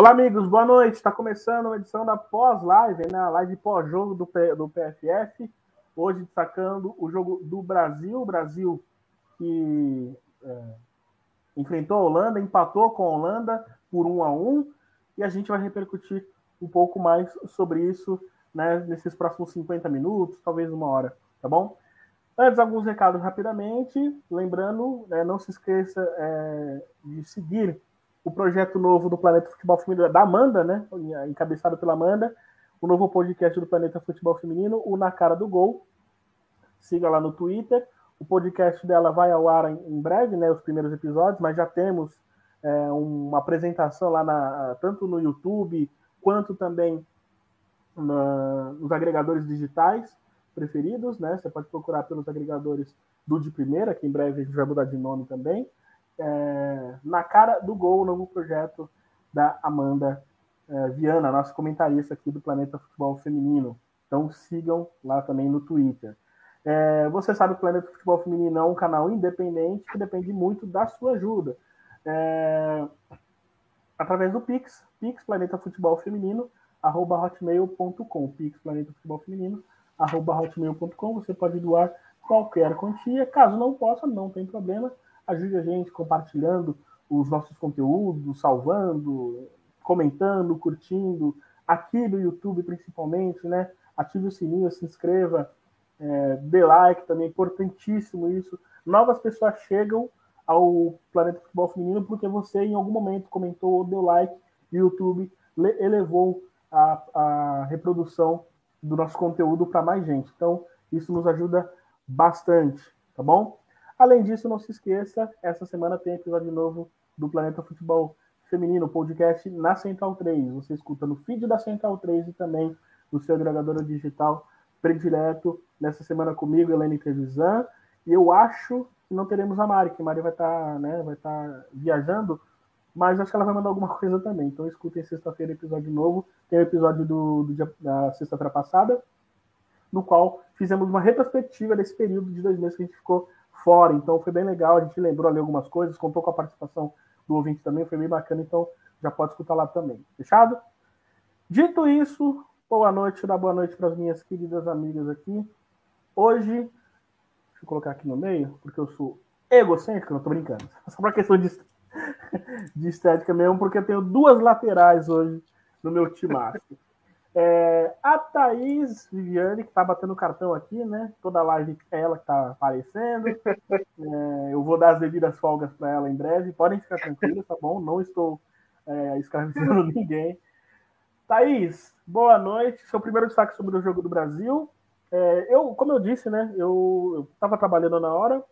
Olá, amigos, boa noite. Está começando uma edição da pós-live, né? A live pós-jogo do, do PFF. Hoje destacando o jogo do Brasil. O Brasil que é, enfrentou a Holanda, empatou com a Holanda por um a um. E a gente vai repercutir um pouco mais sobre isso né, nesses próximos 50 minutos, talvez uma hora, tá bom? Antes, alguns recados rapidamente. Lembrando, né, não se esqueça é, de seguir o projeto novo do Planeta Futebol Feminino, da Amanda, né? Encabeçado pela Amanda, o novo podcast do Planeta Futebol Feminino, o Na Cara do Gol. Siga lá no Twitter. O podcast dela vai ao ar em breve, né? Os primeiros episódios, mas já temos é, uma apresentação lá na, tanto no YouTube quanto também na, nos agregadores digitais preferidos, né? Você pode procurar pelos agregadores do de primeira, que em breve a gente vai mudar de nome também é, na cara do gol, o novo projeto da Amanda é, Viana, nossa comentarista aqui do Planeta Futebol Feminino. Então sigam lá também no Twitter. É, você sabe que o Planeta Futebol Feminino é um canal independente que depende muito da sua ajuda. É, através do Pix, Pix Planeta Futebol. Pix Planeta Futebol Feminino, arroba hotmail.com. Você pode doar qualquer quantia. Caso não possa, não tem problema Ajude a gente compartilhando os nossos conteúdos, salvando, comentando, curtindo, aqui no YouTube principalmente, né? Ative o sininho, se inscreva, é, dê like também, importantíssimo isso. Novas pessoas chegam ao Planeta Futebol Feminino porque você em algum momento comentou ou deu like e o YouTube elevou a, a reprodução do nosso conteúdo para mais gente. Então, isso nos ajuda bastante, tá bom? Além disso, não se esqueça, essa semana tem episódio novo do Planeta Futebol Feminino, podcast na Central 3. Você escuta no feed da Central 3 e também no seu agregador digital predileto. Nessa semana comigo, Helene Trevisan. E eu acho que não teremos a Mari, que a Mari vai estar tá, né, vai tá viajando, mas acho que ela vai mandar alguma coisa também. Então escutem sexta-feira episódio novo. Tem o episódio do, do dia, da sexta-feira passada, no qual fizemos uma retrospectiva desse período de dois meses que a gente ficou fora, então foi bem legal, a gente lembrou ali algumas coisas, contou com a participação do ouvinte também, foi bem bacana, então já pode escutar lá também. Fechado? Dito isso, boa noite, dá boa noite para as minhas queridas amigas aqui. Hoje, deixa eu colocar aqui no meio, porque eu sou egocêntrico, não tô brincando, só para questão de, de estética mesmo, porque eu tenho duas laterais hoje no meu timaço. É, a Thaís Viviane, que está batendo cartão aqui, né? Toda live é ela que está aparecendo. É, eu vou dar as devidas folgas para ela em breve. Podem ficar tranquilos, tá bom? Não estou é, escravizando ninguém. Thaís, boa noite. Seu primeiro destaque sobre o jogo do Brasil. É, eu, como eu disse, né? Eu estava trabalhando na hora.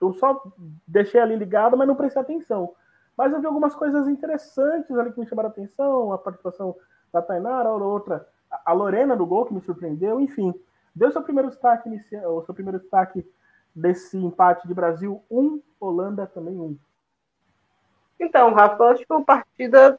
Eu só deixei ali ligado, mas não prestei atenção. Mas eu vi algumas coisas interessantes ali que me chamaram a atenção. A participação da Tainara, a outra, a Lorena do gol, que me surpreendeu, enfim. Deu seu primeiro destaque inicial, o seu primeiro destaque desse empate de Brasil 1, um, Holanda também 1. Um. Então, Rafa, acho que uma partida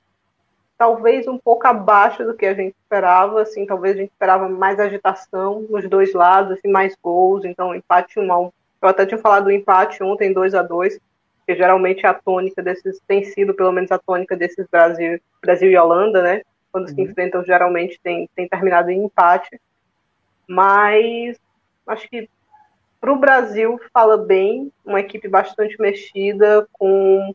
talvez um pouco abaixo do que a gente esperava, assim, talvez a gente esperava mais agitação nos dois lados, assim, mais gols, então empate 1 um a 1. Eu até tinha falado do empate ontem 2 a 2, que geralmente é a tônica desses tem sido pelo menos a tônica desses Brasil, Brasil e Holanda, né? Quando uhum. se enfrentam, geralmente tem, tem terminado em empate. Mas acho que para o Brasil fala bem, uma equipe bastante mexida, com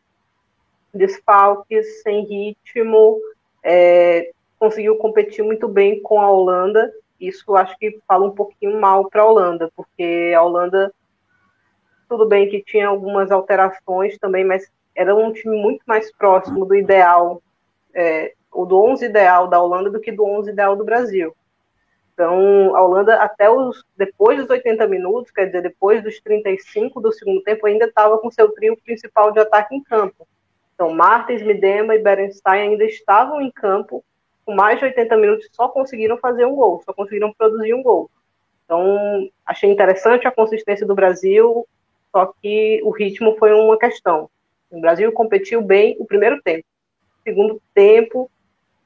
desfalques, sem ritmo, é, conseguiu competir muito bem com a Holanda. Isso acho que fala um pouquinho mal para a Holanda, porque a Holanda, tudo bem que tinha algumas alterações também, mas era um time muito mais próximo do ideal é, o do 11 ideal da Holanda do que do 11 ideal do Brasil. Então, a Holanda, até os depois dos 80 minutos, quer dizer, depois dos 35 do segundo tempo, ainda estava com seu trio principal de ataque em campo. Então, Martins, Midema e Berenstein ainda estavam em campo, com mais de 80 minutos, só conseguiram fazer um gol, só conseguiram produzir um gol. Então, achei interessante a consistência do Brasil, só que o ritmo foi uma questão. O Brasil competiu bem o primeiro tempo. segundo tempo,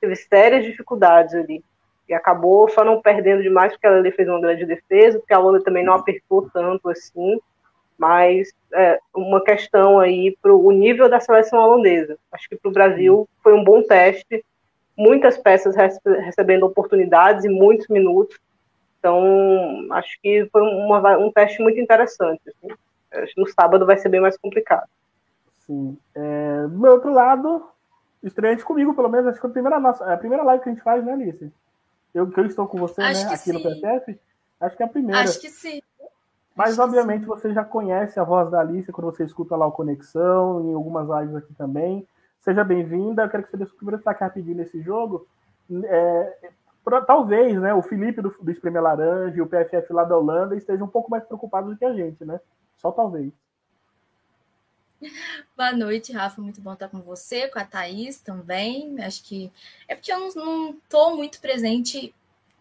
teve sérias dificuldades ali. E acabou só não perdendo demais, porque ela fez uma grande defesa, porque a Holanda também não apertou tanto assim. Mas é, uma questão aí para o nível da seleção holandesa. Acho que para o Brasil foi um bom teste. muitas peças recebendo oportunidades e muitos minutos. Então, acho que foi uma, um teste muito interessante. Assim. Acho que no sábado vai ser bem mais complicado. Sim. É, do meu outro lado, estreante comigo, pelo menos, acho que a primeira, nossa, é a primeira live que a gente faz, né, Alice? Eu, que eu estou com você, acho né, aqui sim. no PSF, acho que é a primeira. Acho que sim. Mas, acho obviamente, você já conhece a voz da Alice quando você escuta lá o Conexão, em algumas lives aqui também. Seja bem-vinda. Eu quero que você dê o primeiro destaque rapidinho nesse jogo. É, pra, talvez né, o Felipe do, do Espremer Laranja e o PFF lá da Holanda estejam um pouco mais preocupados do que a gente, né? Só talvez. Boa noite, Rafa. Muito bom estar com você, com a Thaís também. Acho que é porque eu não estou muito presente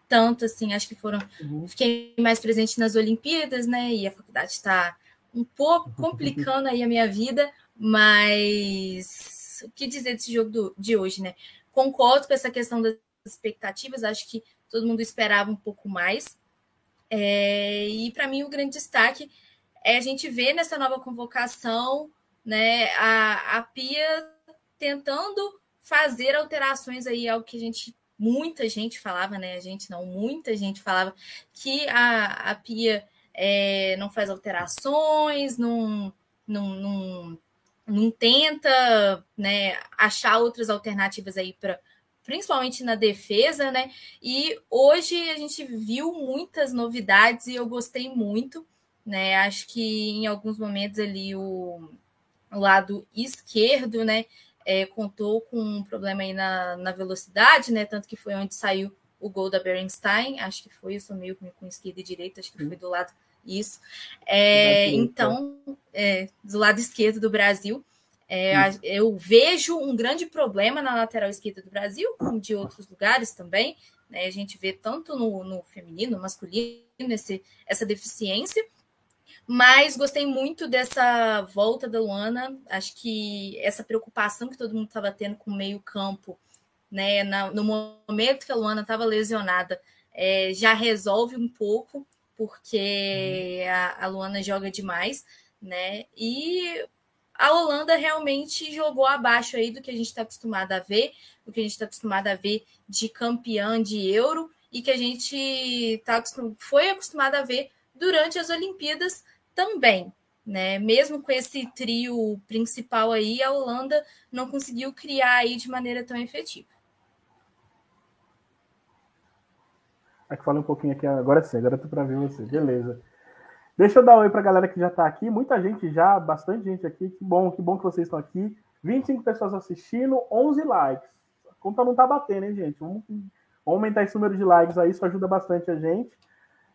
tanto assim. Acho que foram. Uhum. Fiquei mais presente nas Olimpíadas, né? E a faculdade está um pouco complicando aí a minha vida, mas o que dizer desse jogo do, de hoje, né? Concordo com essa questão das expectativas. Acho que todo mundo esperava um pouco mais. É, e para mim o grande destaque é a gente ver nessa nova convocação né, a, a Pia tentando fazer alterações aí ao que a gente muita gente falava, né? A gente não, muita gente falava que a, a Pia é, não faz alterações, não, não, não, não tenta né, achar outras alternativas aí para principalmente na defesa, né? E hoje a gente viu muitas novidades e eu gostei muito, né? Acho que em alguns momentos ali o lado esquerdo, né? É, contou com um problema aí na, na velocidade, né? Tanto que foi onde saiu o gol da Berenstein, acho que foi, eu sou meio com esquerda e direita, acho que foi do lado isso. É, então, é, do lado esquerdo do Brasil, é, eu vejo um grande problema na lateral esquerda do Brasil, como de outros lugares também. Né? A gente vê tanto no, no feminino, no masculino, esse, essa deficiência. Mas gostei muito dessa volta da Luana. Acho que essa preocupação que todo mundo estava tendo com o meio-campo, né? No momento que a Luana estava lesionada, é, já resolve um pouco, porque uhum. a, a Luana joga demais, né? E a Holanda realmente jogou abaixo aí do que a gente está acostumado a ver, do que a gente está acostumado a ver de campeã de euro e que a gente tá, foi acostumado a ver durante as Olimpíadas também. Né? Mesmo com esse trio principal aí, a Holanda não conseguiu criar aí de maneira tão efetiva. Aqui fala um pouquinho aqui, agora sim, agora tô para ver você, beleza. Deixa eu dar um oi para a galera que já está aqui, muita gente já, bastante gente aqui, que bom, que bom que vocês estão aqui. 25 pessoas assistindo, 11 likes. A conta não tá batendo, hein, gente? Vamos aumentar esse número de likes aí, isso ajuda bastante a gente.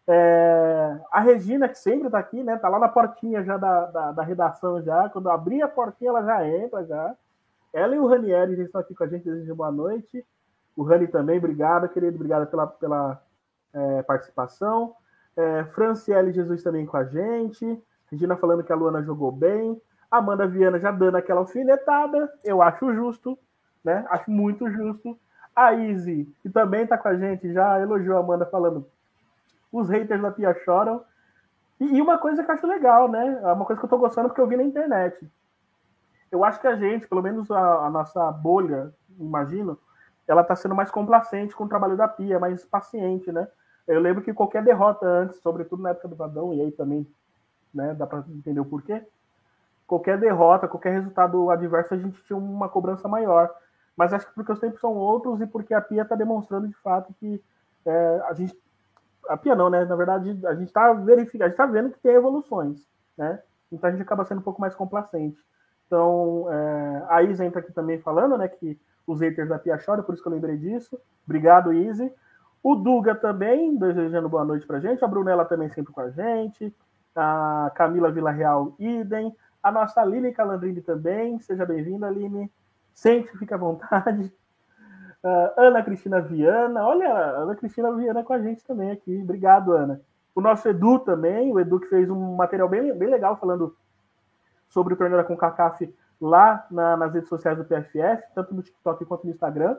É, a Regina, que sempre está aqui, né? Tá lá na portinha já da, da, da, redação já. Quando abrir a portinha, ela já entra já. Ela e o Ranieri já estão aqui com a gente, desejo boa noite. O Rani também, obrigado, querido, obrigado pela, pela é, participação. É, Franciele Jesus também com a gente. Regina falando que a Luana jogou bem. Amanda Viana já dando aquela alfinetada. Eu acho justo, né? Acho muito justo. A Izzy, que também está com a gente, já elogiou a Amanda falando os haters da Pia choram. E, uma coisa que eu acho legal, né? É uma coisa que eu tô gostando porque eu vi na internet. Eu acho que a gente, pelo menos a, a nossa bolha, imagino, ela tá sendo mais complacente com o trabalho da Pia, mais paciente, né? Eu lembro que qualquer derrota antes, sobretudo na época do Vadão, e aí também, né, dá para entender o porquê. Qualquer derrota, qualquer resultado adverso, a gente tinha uma cobrança maior. Mas acho que porque os tempos são outros e porque a Pia está demonstrando de fato que é, a gente a pia não, né? Na verdade, a gente está verificando, está vendo que tem evoluções, né? Então a gente acaba sendo um pouco mais complacente. Então, é, a Isa entra aqui também falando, né, que os haters da Pia choram, por isso que eu lembrei disso. Obrigado, Izzy. O Duga também, desejando boa noite pra gente. A Brunella também sempre com a gente. A Camila Villarreal, idem. A nossa Aline Calandrini também. Seja bem-vinda, Aline. Sempre fica à vontade. Uh, Ana Cristina Viana, olha, Ana Cristina Viana com a gente também aqui. Obrigado, Ana. O nosso Edu também, o Edu que fez um material bem, bem legal falando sobre o torneio da CONCACAF lá na, nas redes sociais do PFF, tanto no TikTok quanto no Instagram.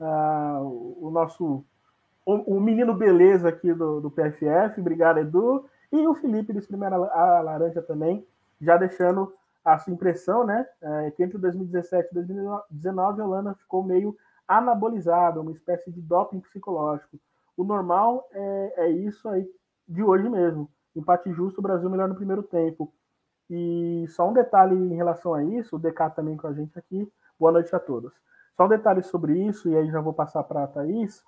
Uh, o nosso o, o, menino beleza aqui do, do PFF, obrigado, Edu. E o Felipe do Primeira Laranja também, já deixando a sua impressão, né? É, que entre 2017 e 2019 a Holanda ficou meio anabolizada, uma espécie de doping psicológico. O normal é, é isso aí de hoje mesmo. Empate justo, o Brasil melhor no primeiro tempo. E só um detalhe em relação a isso, o DK também com a gente aqui. Boa noite a todos. Só um detalhe sobre isso, e aí já vou passar para a Thaís.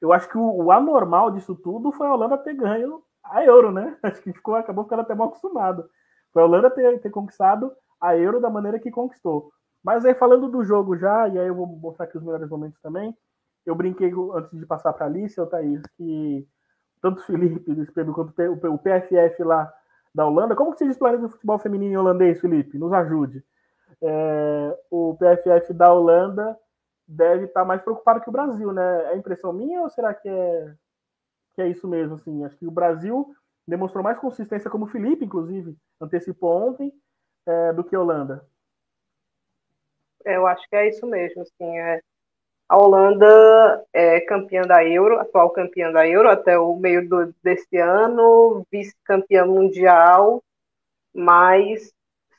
Eu acho que o, o, anormal disso tudo foi a Holanda ter ganho a Euro, né? Acho que ficou, acabou ficando até mal acostumado. Foi a Holanda ter, ter conquistado a Euro da maneira que conquistou. Mas aí falando do jogo já, e aí eu vou mostrar aqui os melhores momentos também. Eu brinquei antes de passar para a Alice, o Thaís, que tanto o Felipe do Espelho quanto o PFF lá da Holanda. Como que se diz do futebol feminino holandês, Felipe? Nos ajude. É, o PFF da Holanda deve estar mais preocupado que o Brasil, né? É impressão minha ou será que é, que é isso mesmo? Assim? Acho que o Brasil demonstrou mais consistência, como o Felipe, inclusive, antecipou ontem, é, do que a Holanda. Eu acho que é isso mesmo. Assim, é, a Holanda é campeã da Euro, atual campeã da Euro até o meio do, desse ano, vice-campeã mundial, mas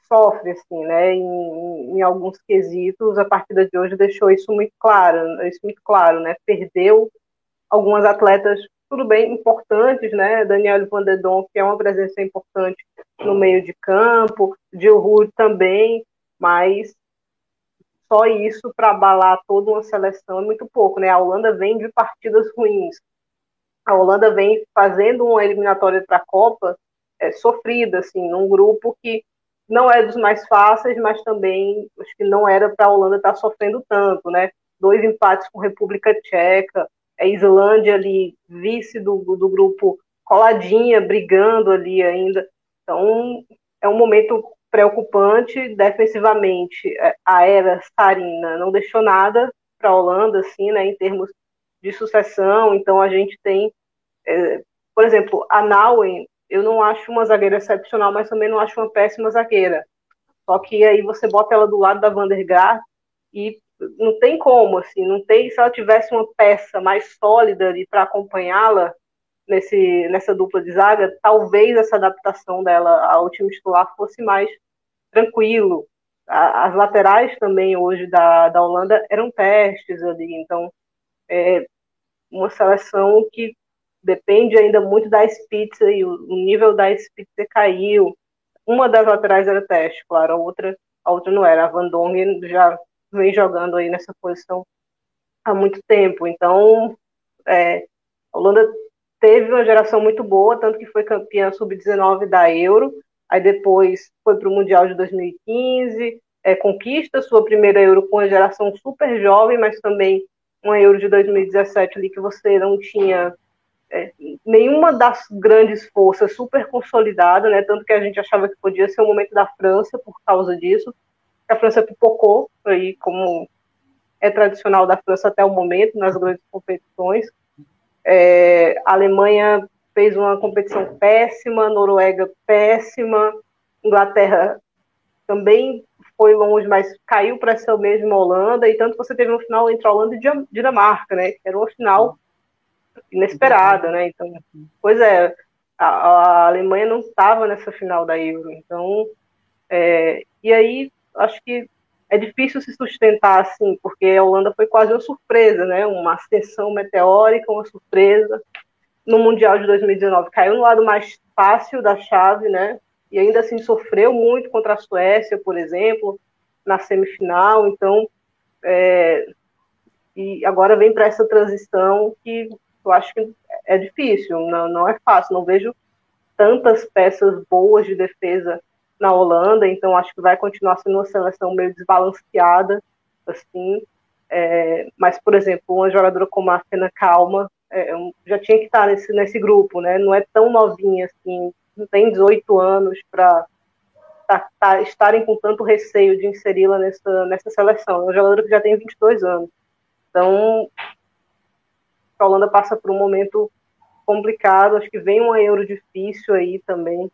sofre, assim, né, em, em, alguns quesitos, a partida de hoje deixou isso muito claro, isso muito claro, né, perdeu algumas atletas, tudo bem, importantes, né, Daniel Van der Donk, que é uma presença importante no meio de campo, Hood também, mas só isso para abalar toda uma seleção é muito pouco, né, a Holanda vem de partidas ruins, a Holanda vem fazendo uma eliminatória para a Copa é, sofrida, assim, num grupo que não é dos mais fáceis, mas também acho que não era para a Holanda estar tá sofrendo tanto, né? Dois empates com República Tcheca, a Islândia ali, vice do, do grupo, coladinha, brigando ali ainda. Então, é um momento preocupante defensivamente. É, a era Sarina não deixou nada para a Holanda, assim, né, em termos de sucessão. Então, a gente tem, é, por exemplo, a Nauen eu não acho uma zagueira excepcional, mas também não acho uma péssima zagueira. Só que aí você bota ela do lado da Vandergaard e não tem como, assim, não tem. Se ela tivesse uma peça mais sólida ali para acompanhá-la nesse nessa dupla de zaga, talvez essa adaptação dela ao time titular fosse mais tranquilo. As laterais também hoje da, da Holanda eram testes ali, então é uma seleção que depende ainda muito da Spitzer e o, nível da Spitzer caiu. Uma das laterais era teste, claro, a outra, a outra não era. A Van Dongen já vem jogando aí nessa posição há muito tempo. Então, é, a Holanda teve uma geração muito boa, tanto que foi campeã sub-19 da Euro, aí depois foi para o Mundial de 2015, é, conquista sua primeira Euro com uma geração super jovem, mas também uma Euro de 2017 ali que você não tinha é, nenhuma das grandes forças super consolidada, né? Tanto que a gente achava que podia ser o momento da França por causa disso. A França pipocou aí, como é tradicional da França até o momento nas grandes competições. É, a Alemanha fez uma competição péssima, Noruega péssima, Inglaterra também foi longe, mas caiu para essa mesma Holanda, e tanto você teve um final entre Holanda e Dinamarca, né? Era uma final inesperada, né? Então, pois é, a, a Alemanha não estava nessa final da Euro, então, é, e aí acho que é difícil se sustentar assim, porque a Holanda foi quase uma surpresa, né? Uma ascensão meteórica, uma surpresa. No Mundial de 2019 caiu no lado mais fácil da chave, né? E ainda assim sofreu muito contra a Suécia, por exemplo, na semifinal. Então, é, e agora vem para essa transição que eu acho que é difícil, não, não é fácil. Não vejo tantas peças boas de defesa na Holanda, então acho que vai continuar sendo uma seleção meio desbalanceada, assim. É, mas, por exemplo, uma jogadora como a Fena Calma é, já tinha que estar nesse, nesse grupo, né? Não é tão novinha assim, não tem 18 anos para tá, tá, estarem com tanto receio de inseri-la nessa, nessa seleção. É uma jogadora que já tem 22 anos. Então, a Holanda passa por um momento complicado, acho que vem uma Euro difícil aí também.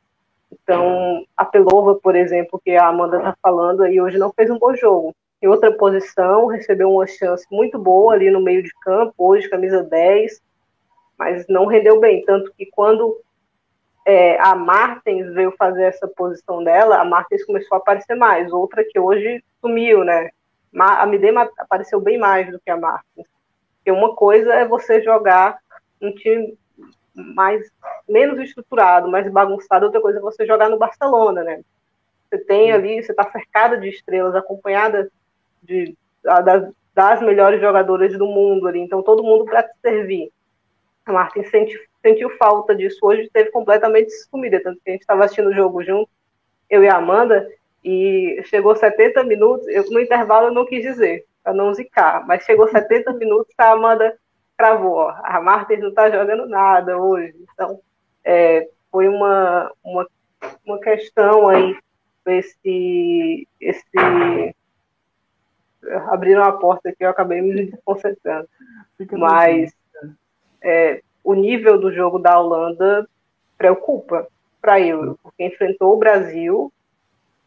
Então, a Pelova, por exemplo, que a Amanda está falando aí, hoje não fez um bom jogo. Em outra posição, recebeu uma chance muito boa ali no meio de campo, hoje camisa 10, mas não rendeu bem. Tanto que quando é, a Martens veio fazer essa posição dela, a Martens começou a aparecer mais. Outra que hoje sumiu, né? a Midema apareceu bem mais do que a Martins. Porque uma coisa é você jogar um time mais menos estruturado, mais bagunçado, outra coisa é você jogar no Barcelona, né? Você tem ali, você está cercada de estrelas, acompanhada de, das, das melhores jogadoras do mundo ali, então todo mundo para te servir. A Martin senti, sentiu falta disso hoje, esteve completamente sumida, tanto que a gente estava assistindo o jogo junto, eu e a Amanda, e chegou 70 minutos, eu, no intervalo eu não quis dizer, para não zicar, mas chegou 70 minutos, a Amanda cravou, ó, a Martins não está jogando nada hoje. Então, é, foi uma, uma, uma questão aí, esse, esse abriram a porta que eu acabei me desconcentrando. Mas é, o nível do jogo da Holanda preocupa para eu, porque enfrentou o Brasil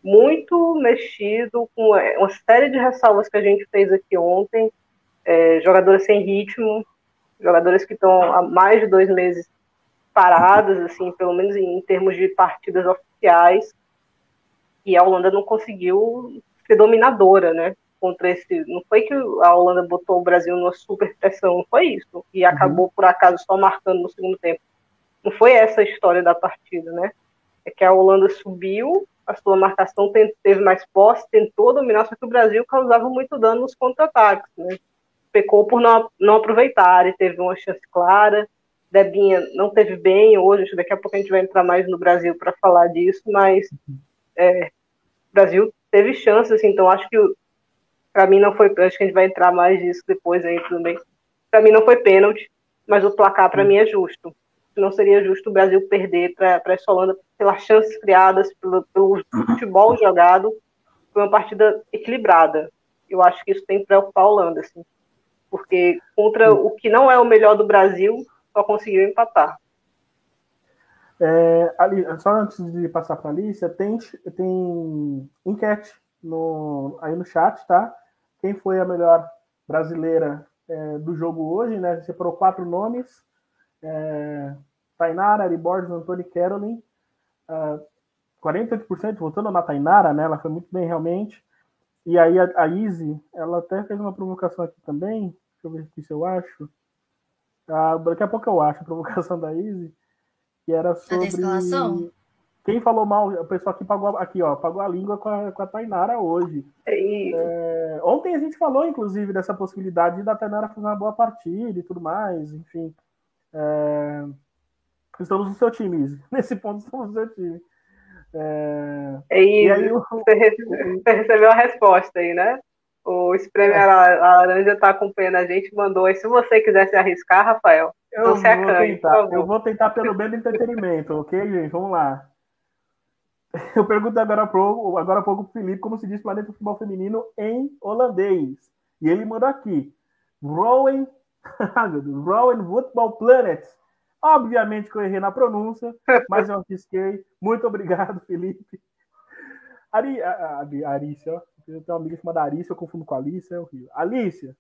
muito mexido, com é, uma série de ressalvas que a gente fez aqui ontem, é, jogadoras sem ritmo, jogadoras que estão há mais de dois meses paradas, assim, pelo menos em termos de partidas oficiais, e a Holanda não conseguiu ser dominadora, né? Contra esse, não foi que a Holanda botou o Brasil numa super pressão, não foi isso, e uhum. acabou por acaso só marcando no segundo tempo. Não foi essa a história da partida, né? É que a Holanda subiu, a sua marcação teve mais posse, tentou dominar, só que o Brasil causava muito dano nos contra-ataques, né? Pecou por não, não aproveitar e teve uma chance clara. Debinha não teve bem hoje, daqui a pouco a gente vai entrar mais no Brasil para falar disso, mas é, o Brasil teve chances, assim, então acho que para mim não foi, acho que a gente vai entrar mais disso depois aí também. Para mim não foi pênalti, mas o placar para mim é justo. Não seria justo o Brasil perder para essa Holanda pelas chances criadas, pelo, pelo futebol jogado. Foi uma partida equilibrada. Eu acho que isso tem que preocupar a Holanda, assim porque contra o que não é o melhor do Brasil, só conseguiu empatar. É, ali, só antes de passar para a Alicia, tem, tem enquete no, aí no chat, tá? Quem foi a melhor brasileira é, do jogo hoje, né? Separou quatro nomes: é, Tainara, Ari Borges, Antônio Carolyn. Uh, 48% votando na Tainara, né? Ela foi muito bem realmente. E aí a, a Izzy, ela até fez uma provocação aqui também. Deixa eu ver aqui se eu acho. Ah, daqui a pouco eu acho a provocação da Izzy, que era sobre. Quem falou mal, o pessoal aqui pagou aqui, ó, pagou a língua com a, com a Tainara hoje. É, ontem a gente falou, inclusive, dessa possibilidade da Tainara fazer uma boa partida e tudo mais, enfim. É, estamos no seu time, Izzy. Nesse ponto estamos no seu time. É... E, aí, você, recebeu a resposta aí, né? O Espreme a Laranja está acompanhando a gente, mandou aí. Se você quiser se arriscar, Rafael, eu não se acanhe, Eu vou tentar pelo bem do entretenimento, ok, gente? Vamos lá. Eu pergunto agora há pouco, agora há pouco pro Felipe como se diz planeta futebol feminino em holandês. E ele manda aqui. Rowan, Rowan Football Planet. Obviamente que eu errei na pronúncia, mas eu arrisquei. Muito obrigado, Felipe. Ari, a, a, Arícia, ó. Eu tenho uma amiga chamada Arícia, eu confundo com a Alicia, é horrível. Alicia,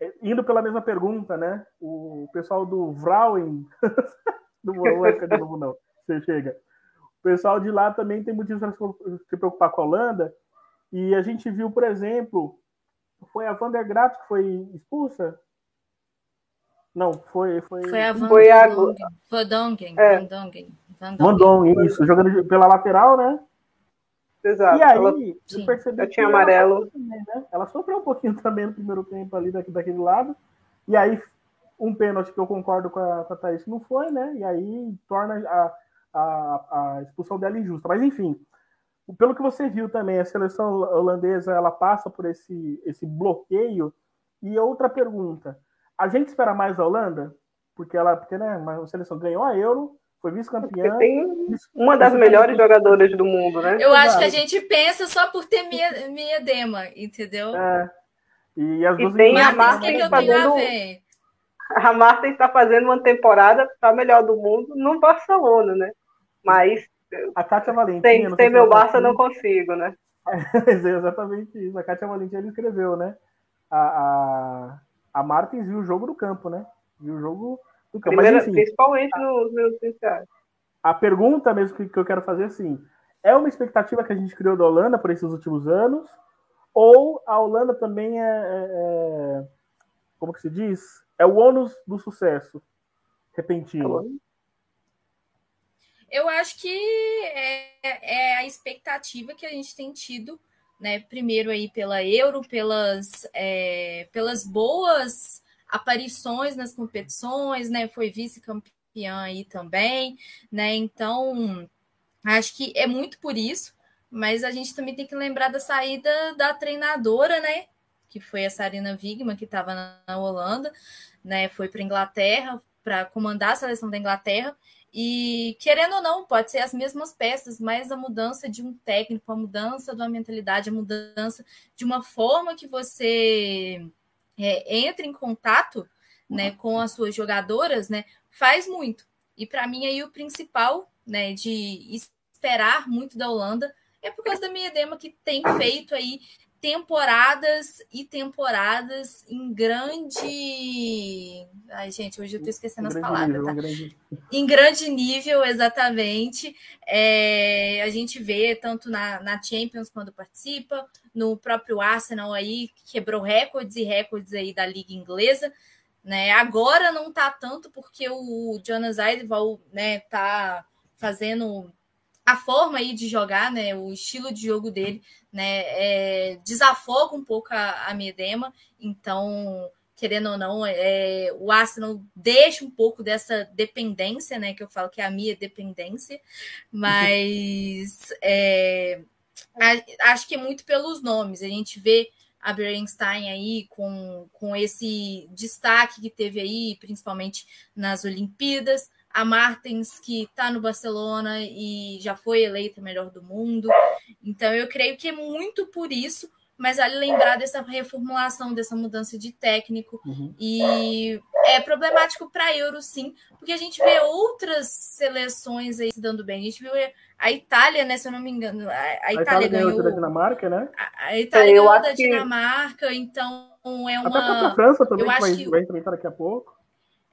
é, indo pela mesma pergunta, né? O pessoal do Vrauen. não vou ficar de novo, não. Você chega. O pessoal de lá também tem motivos para se preocupar com a Holanda. E a gente viu, por exemplo, foi a Van der Graat que foi expulsa não, foi. Foi, foi a Van, foi a... Van Dongen. É. Van Dongen. isso, jogando pela lateral, né? Exato. E aí, ela, eu percebi eu tinha amarelo. Ela, também, né? ela sofreu um pouquinho também no primeiro tempo ali daqui, daquele lado. E aí, um pênalti que eu concordo com a, com a Thaís não foi, né? E aí torna a, a, a expulsão dela injusta. Mas enfim, pelo que você viu também, a seleção holandesa ela passa por esse, esse bloqueio. E outra pergunta: a gente espera mais a Holanda, porque ela, porque né, a seleção ganhou a Euro, foi vice-campeã. Tem uma das melhores jogadoras do mundo, né? Eu acho que a gente pensa só por ter minha, minha dema, entendeu? É. E, as e tem a Marta fazendo. A, a Marta está fazendo uma temporada para melhor do mundo no Barcelona, né? Mas a Kátia Valentim. Sem, sem meu Barça não consigo, né? É, exatamente isso. A Kátia Valentim ele escreveu, né? A, a, a Martins viu o jogo do campo, né? Viu o jogo do campo. Primeira, Mas, enfim, principalmente nos meus essenciais. A pergunta mesmo que, que eu quero fazer é assim: é uma expectativa que a gente criou da Holanda por esses últimos anos? ou a Holanda também é, é, é como que se diz? É o ônus do sucesso repentino. Eu acho que é, é, a expectativa que a gente tem tido, né? Primeiro aí pela Euro, pelas, é, pelas boas aparições nas competições, né? Foi vice-campeã aí também, né? Então, acho que é muito por isso, mas a gente também tem que lembrar da saída da treinadora, né? Que foi a Sarina Wigman, que estava na Holanda, né? Foi para Inglaterra para comandar a seleção da Inglaterra. E querendo ou não, pode ser as mesmas peças, mas a mudança de um técnico, a mudança de uma mentalidade, a mudança de uma forma que você é, entra em contato né, com as suas jogadoras, né, faz muito. E para mim aí o principal, né, de esperar muito da Holanda é por causa da minha edema que tem feito aí temporadas e temporadas em grande. Ai, gente, hoje eu tô esquecendo as palavras. Nível, tá? grande... Em grande nível, exatamente. É, a gente vê tanto na, na Champions quando participa, no próprio Arsenal aí, que quebrou recordes e recordes aí da Liga Inglesa. Né? Agora não tá tanto porque o Jonas Eidval né, tá fazendo a forma aí de jogar, né, o estilo de jogo dele, né, é, desafoga um pouco a, a Miedema, então, querendo ou não, é, o Arsenal deixa um pouco dessa dependência, né, que eu falo que é a minha dependência, mas é, a, acho que é muito pelos nomes, a gente vê a Berenstein aí com, com esse destaque que teve aí, principalmente nas Olimpíadas, a Martens, que está no Barcelona e já foi eleita melhor do mundo. Então, eu creio que é muito por isso, mas vale lembrar dessa reformulação, dessa mudança de técnico. Uhum. E é problemático para a Euro, sim, porque a gente vê outras seleções aí se dando bem. A gente viu a Itália, né? Se eu não me engano, a, a, a Itália, Itália ganhou. ganhou da Dinamarca, né? A, a Itália eu ganhou da Dinamarca, que... então é uma. Até a França também eu vai, que... vai enfrentar daqui a pouco.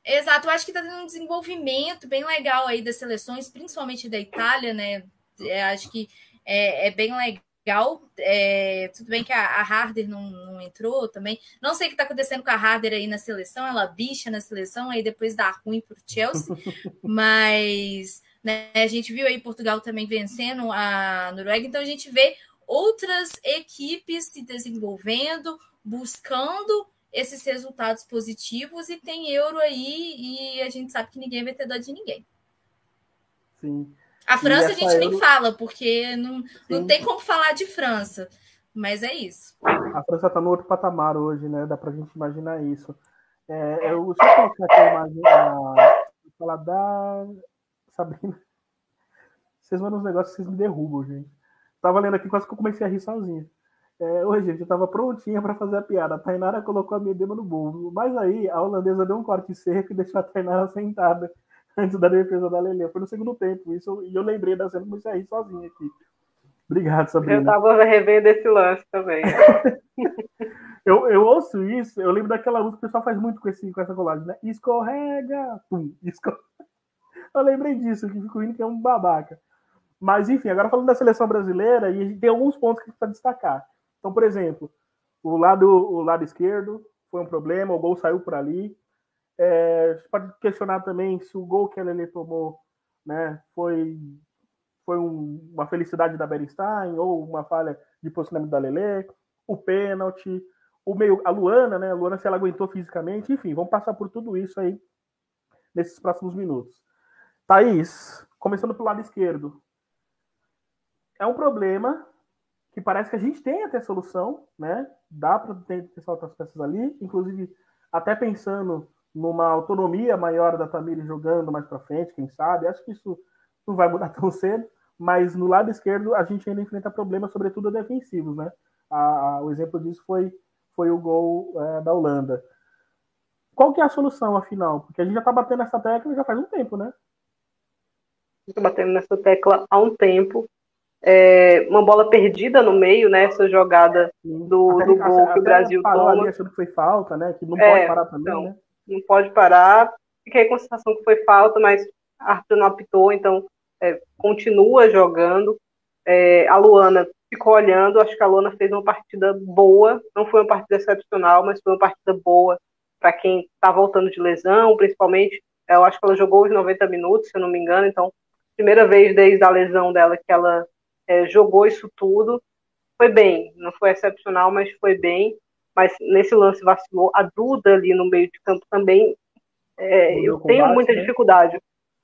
Exato, eu acho que está tendo um desenvolvimento bem legal aí das seleções, principalmente da Itália, né? É, acho que é, é bem legal. É, tudo bem que a, a Harder não, não, entrou também. Não sei o que está acontecendo com a Harder aí na seleção, ela bicha na seleção, aí depois dá ruim para o Chelsea. mas né, a gente viu aí Portugal também vencendo a Noruega, então a gente vê outras equipes se desenvolvendo, buscando esses resultados positivos e tem euro aí e a gente sabe que ninguém vai ter dó de ninguém. Sim. A França a gente euro... nem fala, porque não, não tem como falar de França. Mas é isso. A França está no outro patamar hoje, né? Dá para a gente imaginar isso. É, eu, eu colocar aqui a imagem. Falar da Sabrina. Vocês mandam uns negócios que vocês me derrubam, gente. Tava lendo aqui, quase que eu comecei a rir sozinho. É, hoje, gente, eu tava prontinha para fazer a piada. A Tainara colocou a Medema no bolso. Mas aí, a holandesa deu um corte seco e deixou a Tainara sentada antes da defesa da Lele. Foi no segundo tempo. Isso, e eu lembrei da cena, comecei a rir sozinha aqui. Obrigado, Sabrina. Eu tava revendo esse lance também. eu, eu ouço isso, eu lembro daquela música que o pessoal faz muito com, esse, com essa colagem, né? Escorrega! Pum, escorrega. Eu lembrei disso, que ficou indo que é um babaca. Mas, enfim, agora falando da seleção brasileira, e a gente tem alguns pontos que precisa destacar. Então, por exemplo, o lado, o lado esquerdo foi um problema, o gol saiu por ali. É, pode questionar também se o gol que a Lele tomou né, foi, foi um, uma felicidade da Berenstein ou uma falha de posicionamento da Lele, o pênalti, o meio, a Luana, né? A Luana se ela aguentou fisicamente, enfim, vamos passar por tudo isso aí nesses próximos minutos. Thaís, começando pelo lado esquerdo. É um problema que parece que a gente tem até solução, né? Dá para ter outras peças ali, inclusive até pensando numa autonomia maior da Tamiri jogando mais para frente, quem sabe. Acho que isso não vai mudar tão cedo, mas no lado esquerdo a gente ainda enfrenta problemas, sobretudo defensivos, né? A, a, o exemplo disso foi, foi o gol é, da Holanda. Qual que é a solução, afinal? Porque a gente já está batendo essa tecla já faz um tempo, né? Estou batendo nessa tecla há um tempo é, uma bola perdida no meio, né? Essa jogada do, do gol que o Brasil toma. Ali achando que foi falta, né? Que não é, pode parar também, não, né? Não pode parar. Fiquei com a sensação que foi falta, mas Arthur não apitou, então é, continua jogando. É, a Luana ficou olhando, acho que a Luana fez uma partida boa, não foi uma partida excepcional, mas foi uma partida boa para quem está voltando de lesão, principalmente, eu acho que ela jogou os 90 minutos, se eu não me engano, então, primeira vez desde a lesão dela que ela é, jogou isso tudo, foi bem, não foi excepcional, mas foi bem, mas nesse lance vacilou, a Duda ali no meio de campo também, é, eu tenho muita né? dificuldade,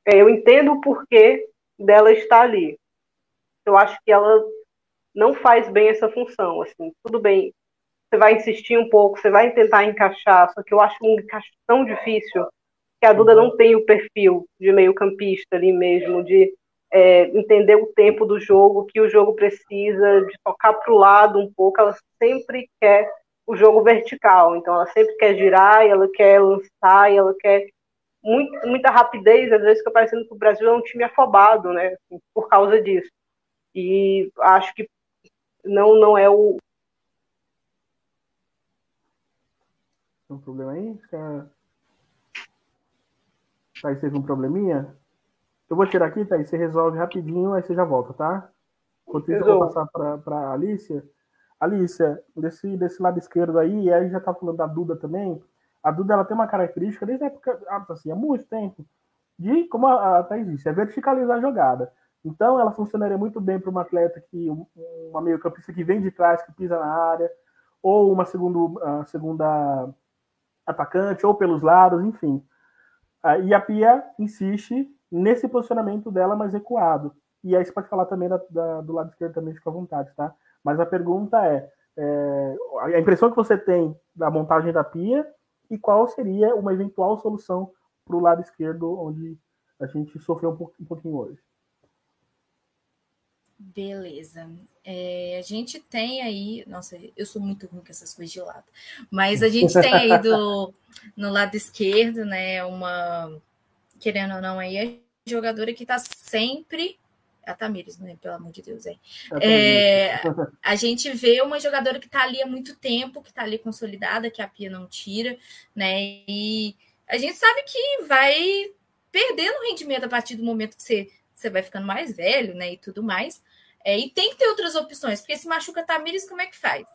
é, eu entendo o porquê dela estar ali, eu acho que ela não faz bem essa função, assim, tudo bem, você vai insistir um pouco, você vai tentar encaixar, só que eu acho um encaixe tão difícil que a Duda não tem o perfil de meio campista ali mesmo, de é, entender o tempo do jogo, que o jogo precisa, de tocar para o lado um pouco, ela sempre quer o jogo vertical, então ela sempre quer girar, ela quer lançar, ela quer muito, muita rapidez, às vezes fica parecendo que o Brasil é um time afobado, né, assim, por causa disso. E acho que não, não é o, Tem um problema aí? Thaís teve um probleminha? Eu vou tirar aqui, Thaís, você resolve rapidinho, aí você já volta, tá? Enquanto isso, eu vou passar para a Alicia. Alicia, desse, desse lado esquerdo aí, e aí já tá falando da Duda também. A Duda ela tem uma característica desde a época, ah, assim, há muito tempo, de, como a Thaís disse, é verticalizar a jogada. Então, ela funcionaria muito bem para uma atleta que, uma meio-campista que vem de trás, que pisa na área, ou uma segundo, segunda atacante ou pelos lados, enfim. Ah, e a Pia insiste nesse posicionamento dela mais recuado. E aí você pode falar também da, da, do lado esquerdo também, fica à vontade, tá? Mas a pergunta é, é, a impressão que você tem da montagem da Pia e qual seria uma eventual solução para o lado esquerdo, onde a gente sofreu um, um pouquinho hoje. Beleza. É, a gente tem aí. Nossa, eu sou muito ruim com essas coisas de lado. Mas a gente tem aí do, no lado esquerdo, né? Uma. Querendo ou não, aí a jogadora que está sempre. A Tamires, né? Pelo amor de Deus, é. é a gente vê uma jogadora que está ali há muito tempo, que está ali consolidada, que a Pia não tira, né? E a gente sabe que vai perdendo rendimento a partir do momento que você, você vai ficando mais velho, né? E tudo mais. É, e tem que ter outras opções, porque se machuca Tamires, como é que faz?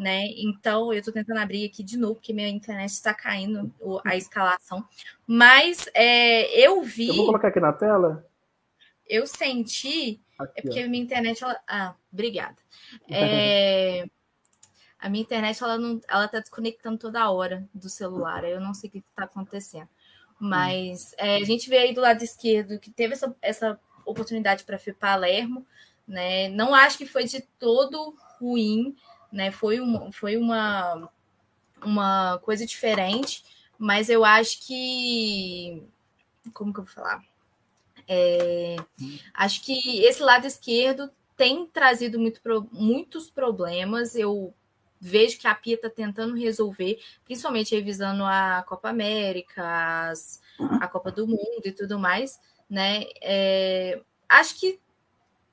Né? Então, eu estou tentando abrir aqui de novo, porque minha internet está caindo a escalação. Mas é, eu vi. Eu vou colocar aqui na tela. Eu senti. Aqui, é porque ó. minha internet. Ela, ah, obrigada. É, a minha internet ela não, ela está desconectando toda hora do celular. Eu não sei o que está acontecendo. Mas é, a gente vê aí do lado esquerdo que teve essa, essa oportunidade para FIPA Palermo né? Não acho que foi de todo ruim, né? Foi, um, foi uma, uma coisa diferente, mas eu acho que. Como que eu vou falar? É, acho que esse lado esquerdo tem trazido muito, muitos problemas. Eu vejo que a Pia está tentando resolver, principalmente revisando a Copa América, as, a Copa do Mundo e tudo mais, né? É, acho que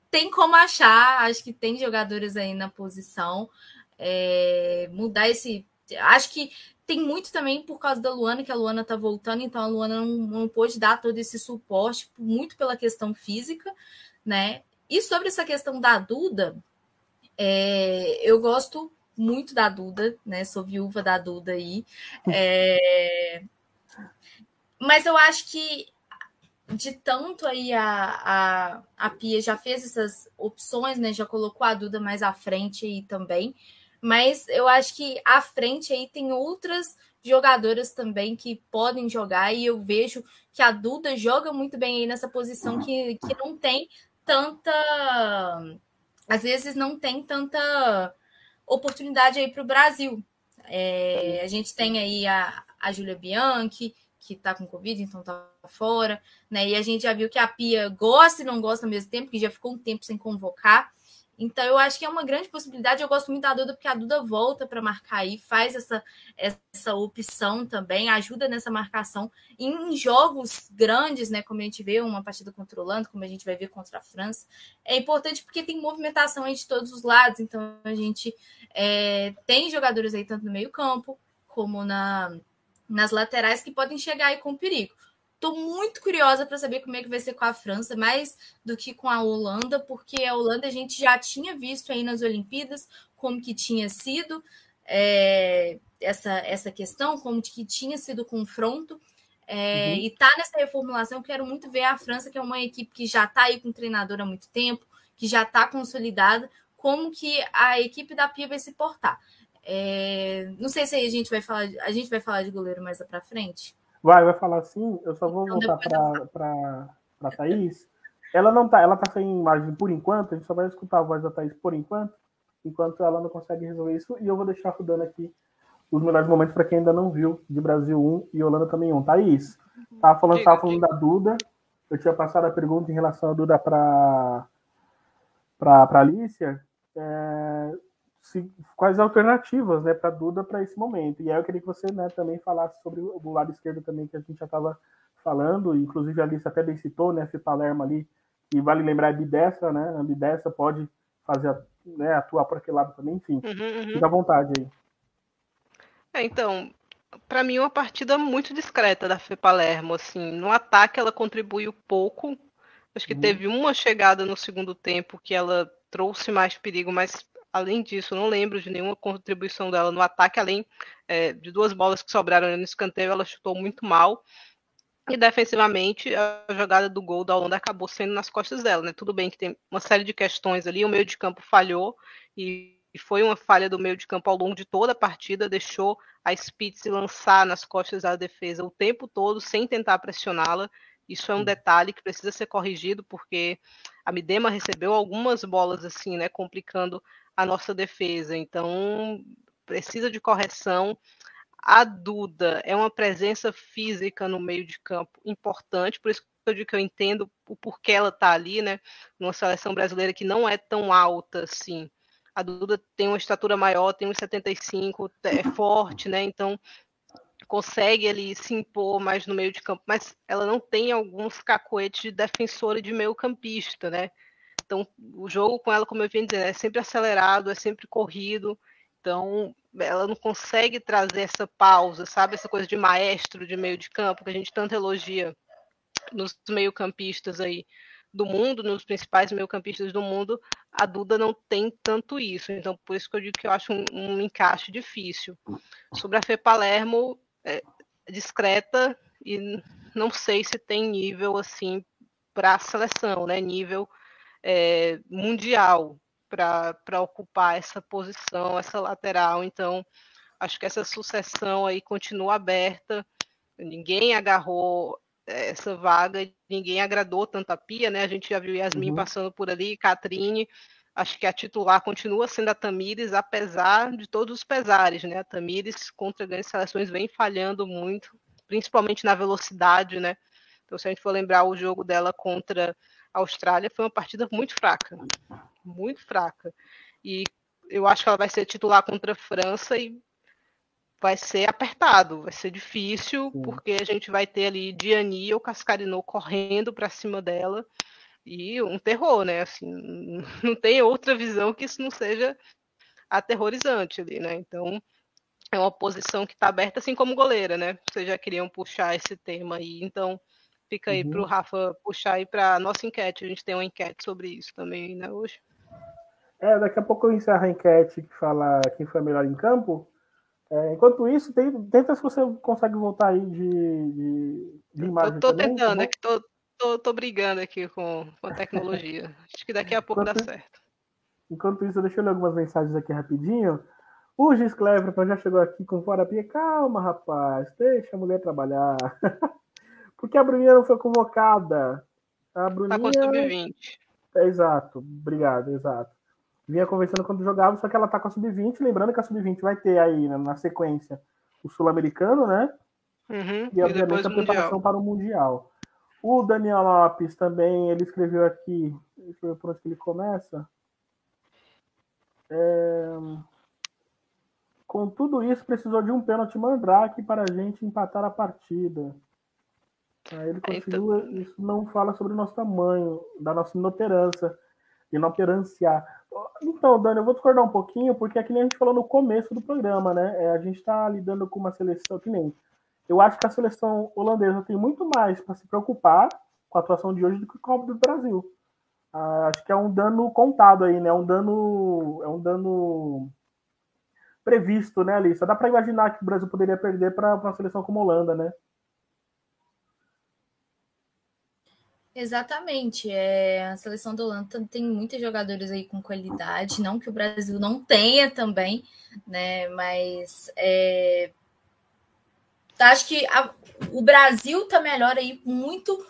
tem como achar, acho que tem jogadores aí na posição. É, mudar esse. Acho que tem muito também por causa da Luana, que a Luana tá voltando, então a Luana não, não pôde dar todo esse suporte, muito pela questão física, né? E sobre essa questão da Duda, é, eu gosto muito da Duda, né? Sou viúva da Duda aí. É, mas eu acho que de tanto aí a, a, a Pia já fez essas opções, né? Já colocou a Duda mais à frente aí também. Mas eu acho que à frente aí tem outras jogadoras também que podem jogar, e eu vejo que a Duda joga muito bem aí nessa posição que, que não tem tanta. Às vezes não tem tanta oportunidade aí para o Brasil. É, a gente tem aí a, a Júlia Bianchi, que está com Covid, então está fora, né? E a gente já viu que a Pia gosta e não gosta ao mesmo tempo, que já ficou um tempo sem convocar. Então, eu acho que é uma grande possibilidade. Eu gosto muito da Duda, porque a Duda volta para marcar aí, faz essa, essa opção também, ajuda nessa marcação. em jogos grandes, né? Como a gente vê, uma partida controlando, como a gente vai ver contra a França, é importante porque tem movimentação aí de todos os lados. Então, a gente é, tem jogadores aí, tanto no meio-campo, como na, nas laterais, que podem chegar aí com perigo. Estou muito curiosa para saber como é que vai ser com a França, mais do que com a Holanda, porque a Holanda a gente já tinha visto aí nas Olimpíadas como que tinha sido é, essa, essa questão, como que tinha sido o confronto. É, uhum. E tá nessa reformulação, quero muito ver a França, que é uma equipe que já está aí com treinador há muito tempo, que já está consolidada, como que a equipe da Pia vai se portar. É, não sei se a gente vai falar, a gente vai falar de goleiro mais para frente. Vai, vai falar sim. Eu só vou então, voltar para a Thaís. Ela não tá, ela tá sem imagem por enquanto, a gente só vai escutar a voz da Thaís por enquanto, enquanto ela não consegue resolver isso, e eu vou deixar rodando aqui os melhores momentos para quem ainda não viu, de Brasil 1 e Holanda também 1. Thaís, tava falando, tava falando da Duda, eu tinha passado a pergunta em relação à Duda para para Alicia, é, se, quais alternativas né, para Duda para esse momento. E aí eu queria que você né, também falasse sobre o lado esquerdo também, que a gente já estava falando, inclusive a Alice até bem citou, né, F. Palermo ali, e vale lembrar de dessa, né, a dessa pode fazer, né, atuar por aquele lado também, enfim, uhum, uhum. fica à vontade aí. É, então, para mim, uma partida muito discreta da Fê Palermo. Assim, no ataque ela contribuiu pouco. Acho que uhum. teve uma chegada no segundo tempo que ela trouxe mais perigo, mas além disso, não lembro de nenhuma contribuição dela no ataque, além é, de duas bolas que sobraram no escanteio, ela chutou muito mal. E defensivamente, a jogada do gol da Holanda acabou sendo nas costas dela, né? Tudo bem que tem uma série de questões ali, o meio de campo falhou e foi uma falha do meio de campo ao longo de toda a partida, deixou a Spitz lançar nas costas da defesa o tempo todo sem tentar pressioná-la. Isso é um detalhe que precisa ser corrigido, porque a Midema recebeu algumas bolas assim, né, complicando a nossa defesa. Então, precisa de correção. A Duda é uma presença física no meio de campo importante, por isso que eu digo que eu entendo o porquê ela está ali, né? Numa seleção brasileira que não é tão alta assim. A Duda tem uma estatura maior, tem uns 75, é forte, né? Então consegue ali se impor mais no meio de campo, mas ela não tem alguns cacoetes de defensora de meio campista, né? Então o jogo com ela, como eu vinha dizendo, é sempre acelerado, é sempre corrido, então ela não consegue trazer essa pausa, sabe? Essa coisa de maestro de meio de campo que a gente tanto elogia nos meio campistas aí do mundo, nos principais meio-campistas do mundo, a Duda não tem tanto isso. Então, por isso que eu digo que eu acho um, um encaixe difícil. Sobre a Fê Palermo, é discreta e não sei se tem nível assim para a seleção, né? Nível é, mundial para ocupar essa posição, essa lateral. Então, acho que essa sucessão aí continua aberta. Ninguém agarrou essa vaga, ninguém agradou tanto a Pia, né? A gente já viu Yasmin uhum. passando por ali, Catrine. Acho que a titular continua sendo a Tamires, apesar de todos os pesares, né? A Tamires contra grandes seleções vem falhando muito, principalmente na velocidade, né? Então, se a gente for lembrar o jogo dela contra Austrália, foi uma partida muito fraca, muito fraca. E eu acho que ela vai ser titular contra a França e vai ser apertado, vai ser difícil, Sim. porque a gente vai ter ali Diani ou Cascarinô correndo para cima dela e um terror, né? Assim, não tem outra visão que isso não seja aterrorizante ali, né? Então, é uma posição que está aberta, assim como goleira, né? Vocês já queriam puxar esse tema aí, então fica aí uhum. para o Rafa puxar aí para a nossa enquete. A gente tem uma enquete sobre isso também, né, hoje. É, daqui a pouco eu encerro a enquete que fala quem foi melhor em campo. É, enquanto isso, tem, tenta se você consegue voltar aí de, de, de imagem. Eu tô também, tá tentando, tá é que tô, tô, tô, brigando aqui com, com a tecnologia. Acho que daqui a pouco enquanto, dá certo. Enquanto isso, deixa eu ler algumas mensagens aqui rapidinho. O Gis Clever já chegou aqui com fora pia. Calma, rapaz, deixa a mulher trabalhar. Porque a Bruninha não foi convocada. A Bruninha. Tá com sub-20. É, exato, obrigado, exato vinha conversando quando jogava, só que ela tá com a sub-20, lembrando que a sub-20 vai ter aí né, na sequência o sul-americano, né? Uhum, e obviamente e a preparação para o Mundial. O Daniel Lopes também, ele escreveu aqui, deixa eu ver por onde ele começa. É... Com tudo isso, precisou de um pênalti mandrake para a gente empatar a partida. Aí ele continua, então... isso não fala sobre o nosso tamanho, da nossa inoperância, inoperância. Então, Dani, eu vou discordar um pouquinho, porque aqui a gente falou no começo do programa, né? É, a gente está lidando com uma seleção que nem. eu acho que a seleção holandesa tem muito mais para se preocupar com a atuação de hoje do que com a do Brasil. Ah, acho que é um dano contado aí, né? É um dano, é um dano previsto, né, Alissa? Dá para imaginar que o Brasil poderia perder para uma seleção como a Holanda, né? Exatamente. É, a seleção da Holanda tem muitos jogadores aí com qualidade, não que o Brasil não tenha também, né? Mas é, acho que a, o Brasil tá melhor aí muito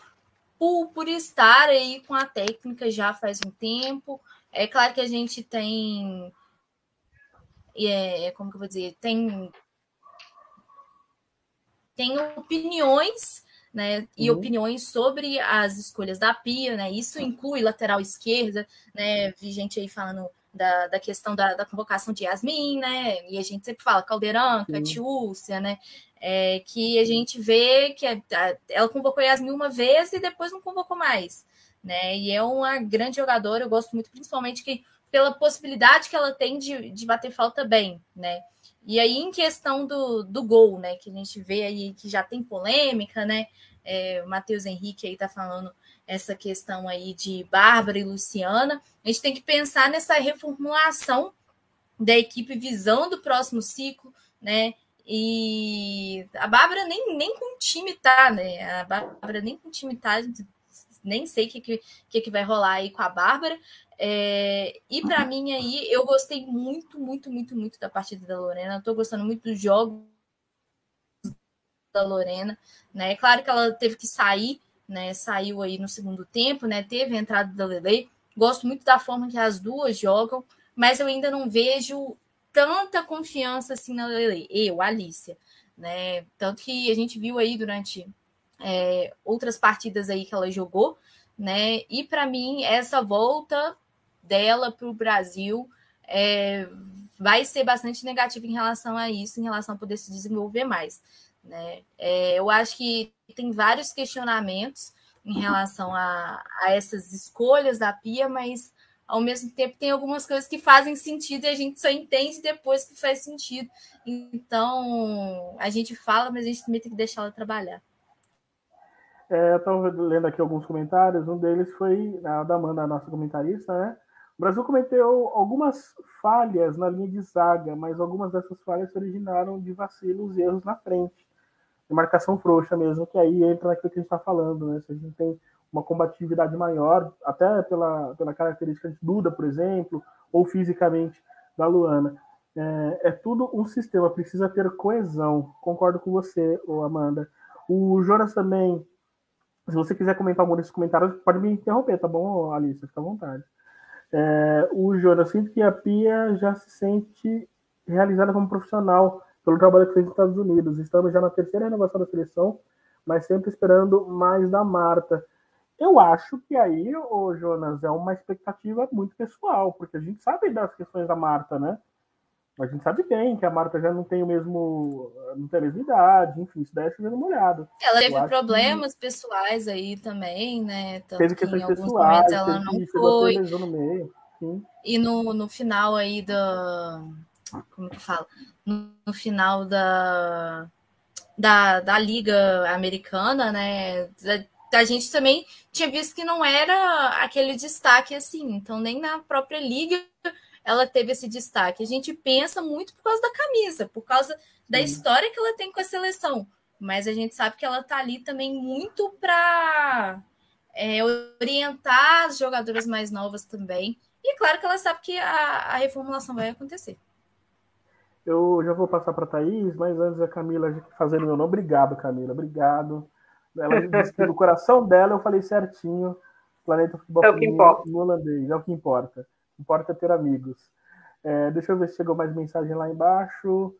por, por estar aí com a técnica já faz um tempo. É claro que a gente tem. É, como que eu vou dizer? Tem, tem opiniões. Né, e uhum. opiniões sobre as escolhas da Pia, né? Isso inclui lateral esquerda, né? Vi gente aí falando da, da questão da, da, convocação de Yasmin, né? E a gente sempre fala Caldeirão, Catiúcia, né? É, que a gente vê que a, a, ela convocou Yasmin uma vez e depois não convocou mais, né? E é uma grande jogadora, eu gosto muito, principalmente que pela possibilidade que ela tem de, de bater falta bem, né? E aí, em questão do, do gol, né? Que a gente vê aí que já tem polêmica, né? É, o Matheus Henrique aí tá falando essa questão aí de Bárbara e Luciana. A gente tem que pensar nessa reformulação da equipe visando o próximo ciclo, né? E a Bárbara nem, nem com o time tá, né? A Bárbara nem com o time tá, nem sei o que, que, que vai rolar aí com a Bárbara. É, e para mim aí, eu gostei muito, muito, muito, muito da partida da Lorena. Tô gostando muito dos jogos da Lorena, né? É claro que ela teve que sair, né? Saiu aí no segundo tempo, né? Teve a entrada da Lele. Gosto muito da forma que as duas jogam, mas eu ainda não vejo tanta confiança assim na Lele, eu, Alicia, né? Tanto que a gente viu aí durante é, outras partidas aí que ela jogou, né? E para mim, essa volta dela para o Brasil é, vai ser bastante negativa em relação a isso, em relação a poder se desenvolver mais. Né? É, eu acho que tem vários questionamentos em relação a, a essas escolhas da Pia, mas ao mesmo tempo tem algumas coisas que fazem sentido e a gente só entende depois que faz sentido. Então, a gente fala, mas a gente também tem que deixar ela trabalhar. É, eu estava lendo aqui alguns comentários, um deles foi a da Amanda, a nossa comentarista, né? O Brasil cometeu algumas falhas na linha de zaga, mas algumas dessas falhas se originaram de vacilos e erros na frente. De marcação frouxa mesmo, que aí entra naquilo que a gente está falando, né? Se a gente tem uma combatividade maior, até pela, pela característica de Duda, por exemplo, ou fisicamente da Luana. É, é, tudo um sistema, precisa ter coesão. Concordo com você, Amanda. O Jonas também, se você quiser comentar algum desses comentários, pode me interromper, tá bom, Alice? Fica à vontade. É, o Jonas, sinto que a Pia já se sente realizada como profissional pelo trabalho que fez nos Estados Unidos. Estamos já na terceira renovação da seleção, mas sempre esperando mais da Marta. Eu acho que aí, o Jonas, é uma expectativa muito pessoal, porque a gente sabe das questões da Marta, né? A gente sabe bem que a Marta já não tem o mesmo. não tem a mesma idade, enfim, isso daí é chovendo molhado. Ela teve problemas que... pessoais aí também, né? Tanto teve questões que pessoais, ela não foi. No meio, e no, no final aí da. Como que fala? No, no final da, da, da Liga Americana, né? a gente também tinha visto que não era aquele destaque assim, então nem na própria liga ela teve esse destaque. A gente pensa muito por causa da camisa, por causa da história que ela tem com a seleção, mas a gente sabe que ela está ali também muito para é, orientar as jogadoras mais novas também. E é claro que ela sabe que a, a reformulação vai acontecer. Eu já vou passar para a Thaís, mas antes a Camila fazendo meu nome. Obrigado, Camila. Obrigado. Ela disse que no coração dela eu falei certinho. Planeta Futebol é o que importa. no holandês, é o que importa. Importa ter amigos. É, deixa eu ver se chegou mais mensagem lá embaixo.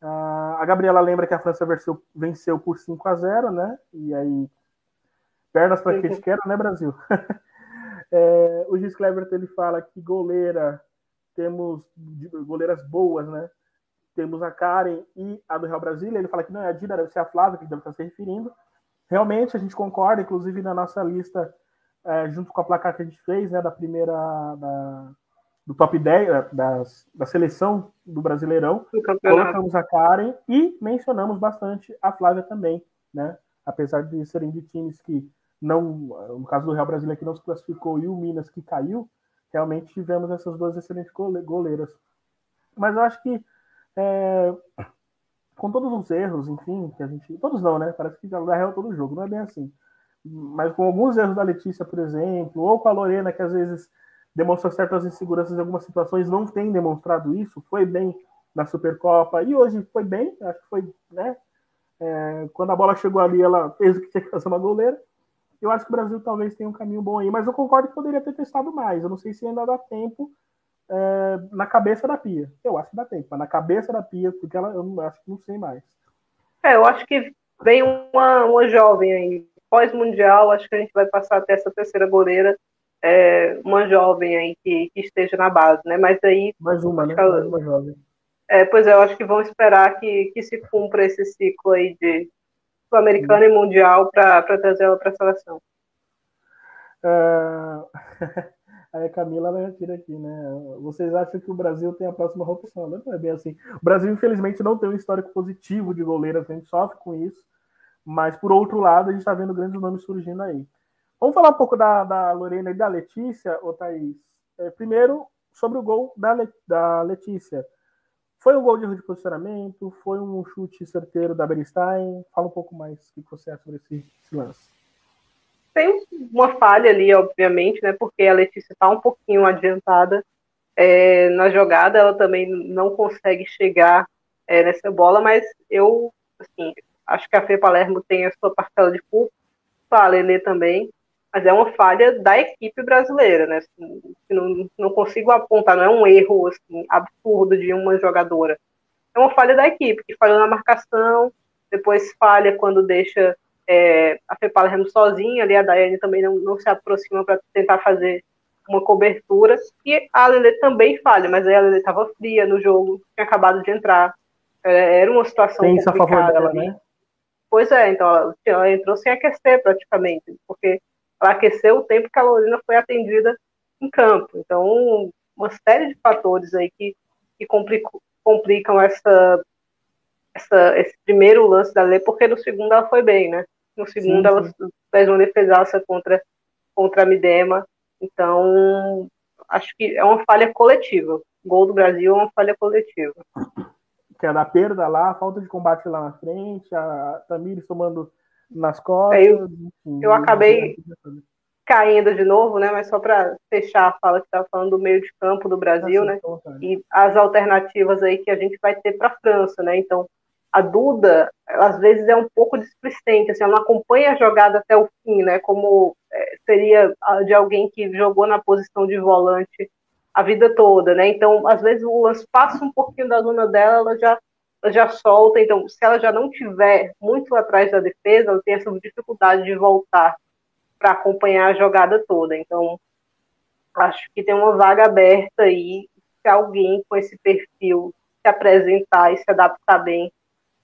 Ah, a Gabriela lembra que a França venceu, venceu por 5 a 0 né? E aí, pernas para que te quero, né, Brasil? é, o Gis Clever ele fala que goleira, temos goleiras boas, né? Temos a Karen e a do Real Brasília. Ele fala que não é a Dina, deve ser a Flávia, que deve estar se referindo. Realmente, a gente concorda, inclusive na nossa lista, é, junto com a placar que a gente fez, né, da primeira, da, do top 10 eh, das, da seleção do Brasileirão. Colocamos a Karen e mencionamos bastante a Flávia também, né? Apesar de serem de times que não, no caso do Real Brasileiro que não se classificou e o Minas que caiu, realmente tivemos essas duas excelentes goleiras. Mas eu acho que é, com todos os erros, enfim, que a gente. Todos não, né? Parece que já real todo jogo, não é bem assim. Mas com alguns erros da Letícia, por exemplo, ou com a Lorena, que às vezes demonstra certas inseguranças em algumas situações, não tem demonstrado isso, foi bem na Supercopa, e hoje foi bem, acho que foi, né? É, quando a bola chegou ali, ela fez o que tinha que fazer uma goleira. Eu acho que o Brasil talvez tenha um caminho bom aí, mas eu concordo que poderia ter testado mais. Eu não sei se ainda dá tempo é, na cabeça da Pia. Eu acho que dá tempo, mas na cabeça da Pia, porque ela, eu acho que não sei mais. É, eu acho que vem uma, uma jovem aí. Pós-mundial, acho que a gente vai passar até essa terceira goleira, é, uma jovem aí que, que, esteja na base, né? Mas aí. Mais uma, né? Mais uma jovem. É, pois é, eu acho que vão esperar que, que se cumpra esse ciclo aí de sul-americano e mundial para trazer ela para a seleção. Uh... Aí a Camila ela tira aqui, né? Vocês acham que o Brasil tem a próxima opção? Não é bem assim. O Brasil, infelizmente, não tem um histórico positivo de goleiras, a gente sofre com isso. Mas, por outro lado, a gente está vendo grandes nomes surgindo aí. Vamos falar um pouco da, da Lorena e da Letícia, ô Thaís. É, primeiro, sobre o gol da, Le, da Letícia. Foi um gol de erro de posicionamento? Foi um chute certeiro da Beristain? Fala um pouco mais o que você acha sobre esse, esse lance. Tem uma falha ali, obviamente, né? Porque a Letícia está um pouquinho adiantada é, na jogada, ela também não consegue chegar é, nessa bola, mas eu, assim, acho que a Fê Palermo tem a sua parcela de culpa, a Lelê também, mas é uma falha da equipe brasileira, né? Assim, não, não consigo apontar, não é um erro assim, absurdo de uma jogadora. É uma falha da equipe, que falhou na marcação, depois falha quando deixa é, a Fepala Remo sozinha, ali a Daiane também não, não se aproxima para tentar fazer uma cobertura, e a Lele também falha, mas aí a Lele estava fria no jogo, tinha acabado de entrar, é, era uma situação Tem complicada. A favor dela, ali. né? Pois é, então ela, ela, entrou sem aquecer praticamente, porque ela aqueceu o tempo que a Lorena foi atendida em campo, então uma série de fatores aí que, que complicam, complicam essa, essa, esse primeiro lance da Lele, porque no segundo ela foi bem, né? No segundo, sim, ela fez uma defesaça contra, contra a Midema. Então, acho que é uma falha coletiva. O gol do Brasil é uma falha coletiva. Que é da perda lá, a falta de combate lá na frente, a Tamires tomando nas costas. É, eu, enfim, eu acabei caindo de novo, né? Mas só para fechar a fala que estava falando do meio de campo do Brasil, né? E as alternativas aí que a gente vai ter para a França, né? Então, a Duda, às vezes, é um pouco displicente, assim, ela não acompanha a jogada até o fim, né? Como é, seria de alguém que jogou na posição de volante a vida toda, né? Então, às vezes, o lance passa um pouquinho da zona dela, ela já, ela já solta. Então, se ela já não tiver muito atrás da defesa, ela tem essa dificuldade de voltar para acompanhar a jogada toda. Então, acho que tem uma vaga aberta aí. Se alguém com esse perfil se apresentar e se adaptar bem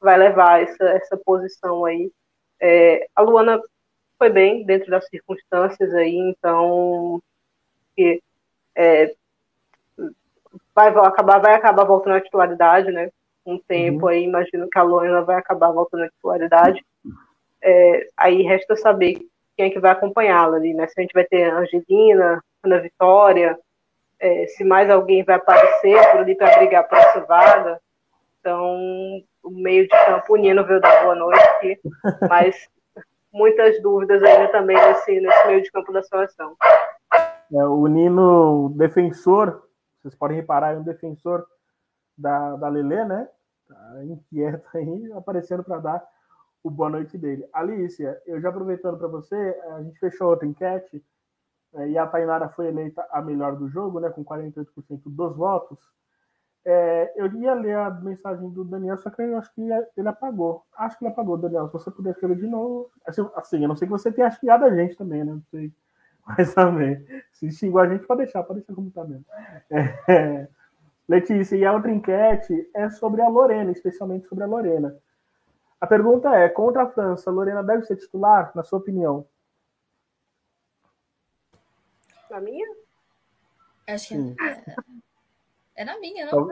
vai levar essa, essa posição aí. É, a Luana foi bem dentro das circunstâncias aí, então que, é, vai acabar vai acabar voltando à titularidade, né? Um tempo uhum. aí, imagino que a Luana vai acabar voltando à titularidade. É, aí resta saber quem é que vai acompanhá-la ali, né? Se a gente vai ter Angelina, Ana Vitória, é, se mais alguém vai aparecer por ali para brigar por essa vaga. Então, o meio de campo, o Nino veio dar boa noite aqui, mas muitas dúvidas ainda também nesse, nesse meio de campo da seleção. É, o Nino, defensor, vocês podem reparar, é um defensor da, da Lelê, né? Tá inquieto aí, aparecendo para dar o boa noite dele. Alicia, eu já aproveitando para você, a gente fechou outra enquete é, e a Tainara foi eleita a melhor do jogo, né? Com 48% dos votos. É, eu ia ler a mensagem do Daniel, só que eu acho que ele apagou. Acho que ele apagou, Daniel. Se você puder escrever de novo. Assim, assim eu não sei que você tenha xingado a gente também, né? Não sei. Mas também. Se xingou a gente, pode deixar, pode deixar como tá mesmo. É, Letícia, e a outra enquete é sobre a Lorena, especialmente sobre a Lorena. A pergunta é: contra a França, a Lorena deve ser titular, na sua opinião? Na minha? Acho que é, é na minha, não?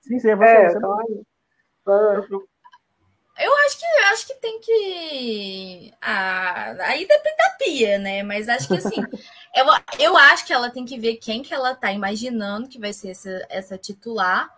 Sim, sim, é você. É, você não... Eu acho que acho que tem que. Ah, aí depende da pia, né? Mas acho que assim, eu, eu acho que ela tem que ver quem que ela tá imaginando que vai ser essa, essa titular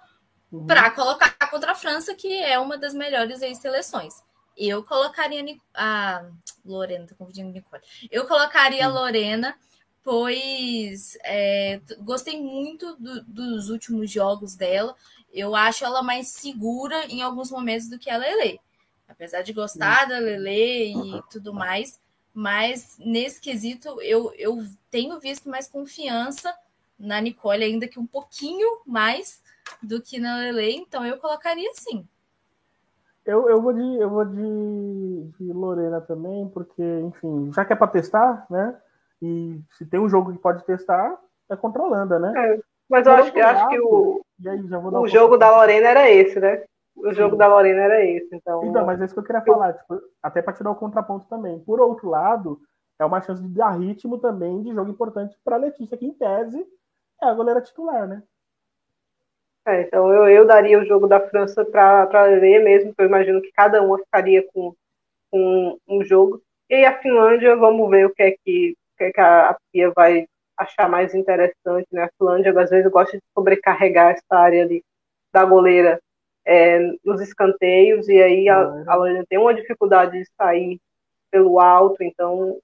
uhum. para colocar contra a França, que é uma das melhores aí, seleções. Eu colocaria a Lorena, tô confundindo Nicole. Eu colocaria uhum. a Lorena, pois é, gostei muito do, dos últimos jogos dela. Eu acho ela mais segura em alguns momentos do que a Lele. Apesar de gostar da Lele e tudo mais, mas nesse quesito eu, eu tenho visto mais confiança na Nicole, ainda que um pouquinho mais do que na Lele, então eu colocaria sim. Eu, eu vou, de, eu vou de, de Lorena também, porque, enfim, já que é para testar, né? E se tem um jogo que pode testar, é contra a Holanda, né? É, mas eu acho, eu acho que o, aí, o jogo da Lorena era esse, né? O jogo Sim. da Lorena era esse. Então, então mas é isso que eu queria falar, tipo, até para tirar o contraponto também. Por outro lado, é uma chance de dar ritmo também de jogo importante para Letícia, que em tese é a goleira titular, né? É, então eu, eu daria o jogo da França para ler mesmo, porque eu imagino que cada uma ficaria com, com um jogo. E a Finlândia, vamos ver o que é que, que, é que a, a Pia vai achar mais interessante, né? A Finlândia, às vezes, gosta de sobrecarregar essa área ali da goleira é, nos escanteios, e aí a, a Lorena tem uma dificuldade de sair pelo alto, então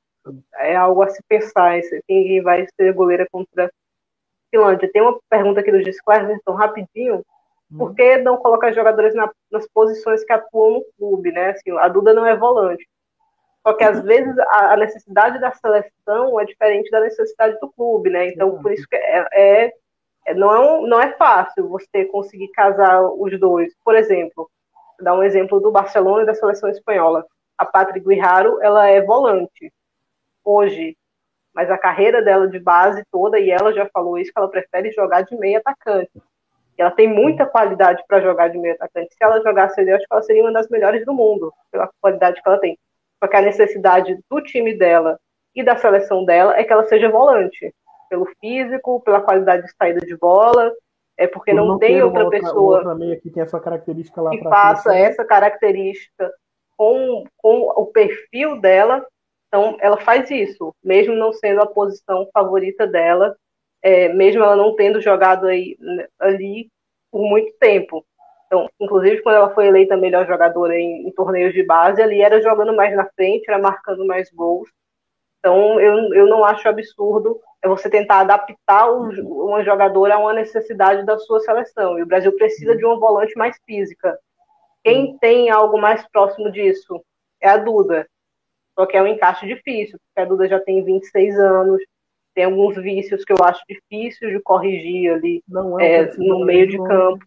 é algo a se pensar, quem vai ser goleira contra a Finlândia. Tem uma pergunta aqui do então rapidinho, hum. por que não colocar jogadores na, nas posições que atuam no clube, né? Assim, a Duda não é volante. Só que às vezes a, necessidade da seleção é diferente da necessidade do clube, né? Então, por isso que é, é é, não é, um, não é fácil você conseguir casar os dois. Por exemplo, vou dar um exemplo do Barcelona e da seleção espanhola. A Patrick Guiraro, ela é volante hoje, mas a carreira dela de base toda, e ela já falou isso, que ela prefere jogar de meio atacante. Ela tem muita qualidade para jogar de meio atacante. Se ela jogasse ali, eu acho que ela seria uma das melhores do mundo, pela qualidade que ela tem. Porque a necessidade do time dela e da seleção dela é que ela seja volante pelo físico, pela qualidade de saída de bola, é porque não, não, tem outra, outra pessoa outra meia que tem essa característica lá que faça essa característica com, com o perfil dela. Então, ela faz isso, mesmo não sendo a posição favorita dela, é, mesmo ela não tendo jogado aí, né, ali por muito tempo. Então, inclusive, quando ela foi eleita melhor jogadora em, em torneios de base, ali era jogando mais na frente, era marcando mais gols. Então, eu, eu não acho absurdo é você tentar adaptar uma jogadora a uma necessidade da sua seleção. E o Brasil precisa de uma volante mais física. Quem tem algo mais próximo disso é a Duda. Só que é um encaixe difícil, porque a Duda já tem 26 anos, tem alguns vícios que eu acho difícil de corrigir ali é é, no meio de campo.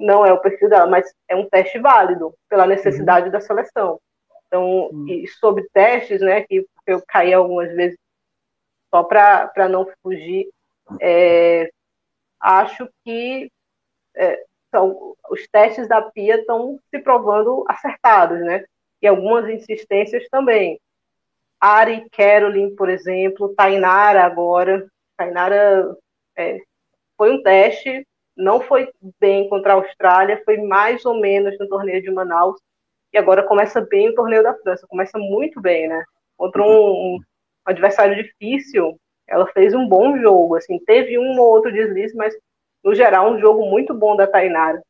Não é o perfil dela, mas é um teste válido pela necessidade uhum. da seleção. Então, uhum. e sobre testes, né, que eu caí algumas vezes só para não fugir, é, acho que é, são, os testes da PIA estão se provando acertados, né? E algumas insistências também. Ari Caroline, por exemplo, Tainara agora. Tainara é, foi um teste, não foi bem contra a Austrália, foi mais ou menos no torneio de Manaus, e agora começa bem o torneio da França, começa muito bem, né? Contra um, um adversário difícil, ela fez um bom jogo, assim, teve um ou outro deslize, mas no geral um jogo muito bom da Tainara.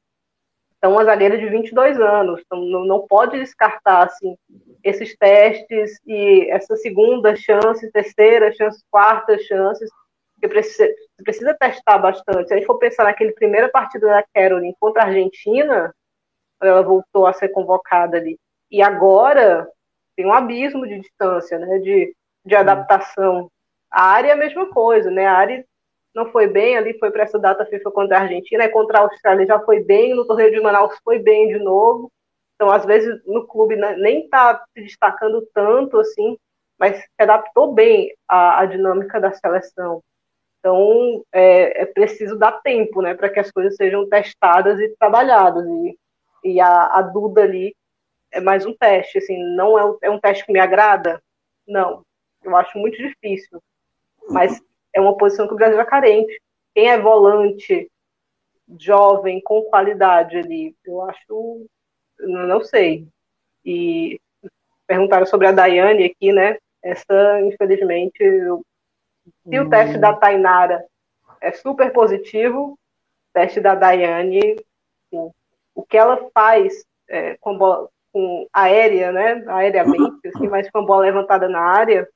Então, uma zagueira de 22 anos, então não, não pode descartar assim esses testes e essa segunda chance, terceira chance, quarta chances, que precisa, precisa testar bastante. Se a gente for pensar naquele primeira partida da Caroline contra a Argentina, ela voltou a ser convocada ali. E agora tem um abismo de distância, né, de, de adaptação. A área é a mesma coisa, né? A área não foi bem ali, foi para essa data FIFA contra a Argentina, e contra a Austrália já foi bem, no torneio de Manaus foi bem de novo. Então, às vezes, no clube nem está se destacando tanto assim, mas se adaptou bem à, à dinâmica da seleção. Então, é, é, preciso dar tempo, né, para que as coisas sejam testadas e trabalhadas. E, e a, a Duda ali é mais um teste, assim, não é, é um teste que me agrada? Não, eu acho muito difícil mas é uma posição que o Brasil é carente. quem é volante jovem, com qualidade ali, eu acho, não sei. E perguntaram sobre a Daiane aqui, né? Essa, infelizmente, eu, se o teste da Tainara é super positivo, o teste da Daiane, o que ela faz é, com, bola, com aérea, né? Aéreamente, assim, mas com a bola levantada na área,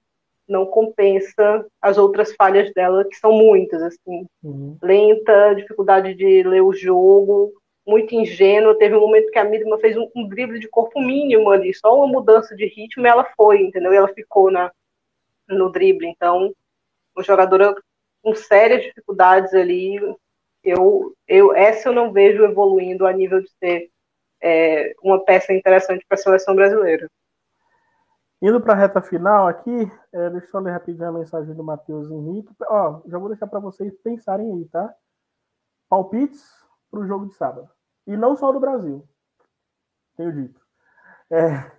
não compensa as outras falhas dela, que são muitas, assim. Uhum. Lenta, dificuldade de ler o jogo, muito ingênua. Teve um momento que a Midman fez um, um, drible de corpo mínimo ali, só uma mudança de ritmo e ela foi, entendeu? E ela ficou na, no drible. Então, uma jogadora com sérias dificuldades ali. Eu, eu, essa eu não vejo evoluindo a nível de ser é, uma peça interessante para a seleção brasileira. Indo para a reta final aqui, é, deixa eu ler rapidinho a mensagem do Matheus Henrique. Ó, já vou deixar para vocês pensarem aí, tá? Palpites para o jogo de sábado. E não só do Brasil. Tenho dito. É,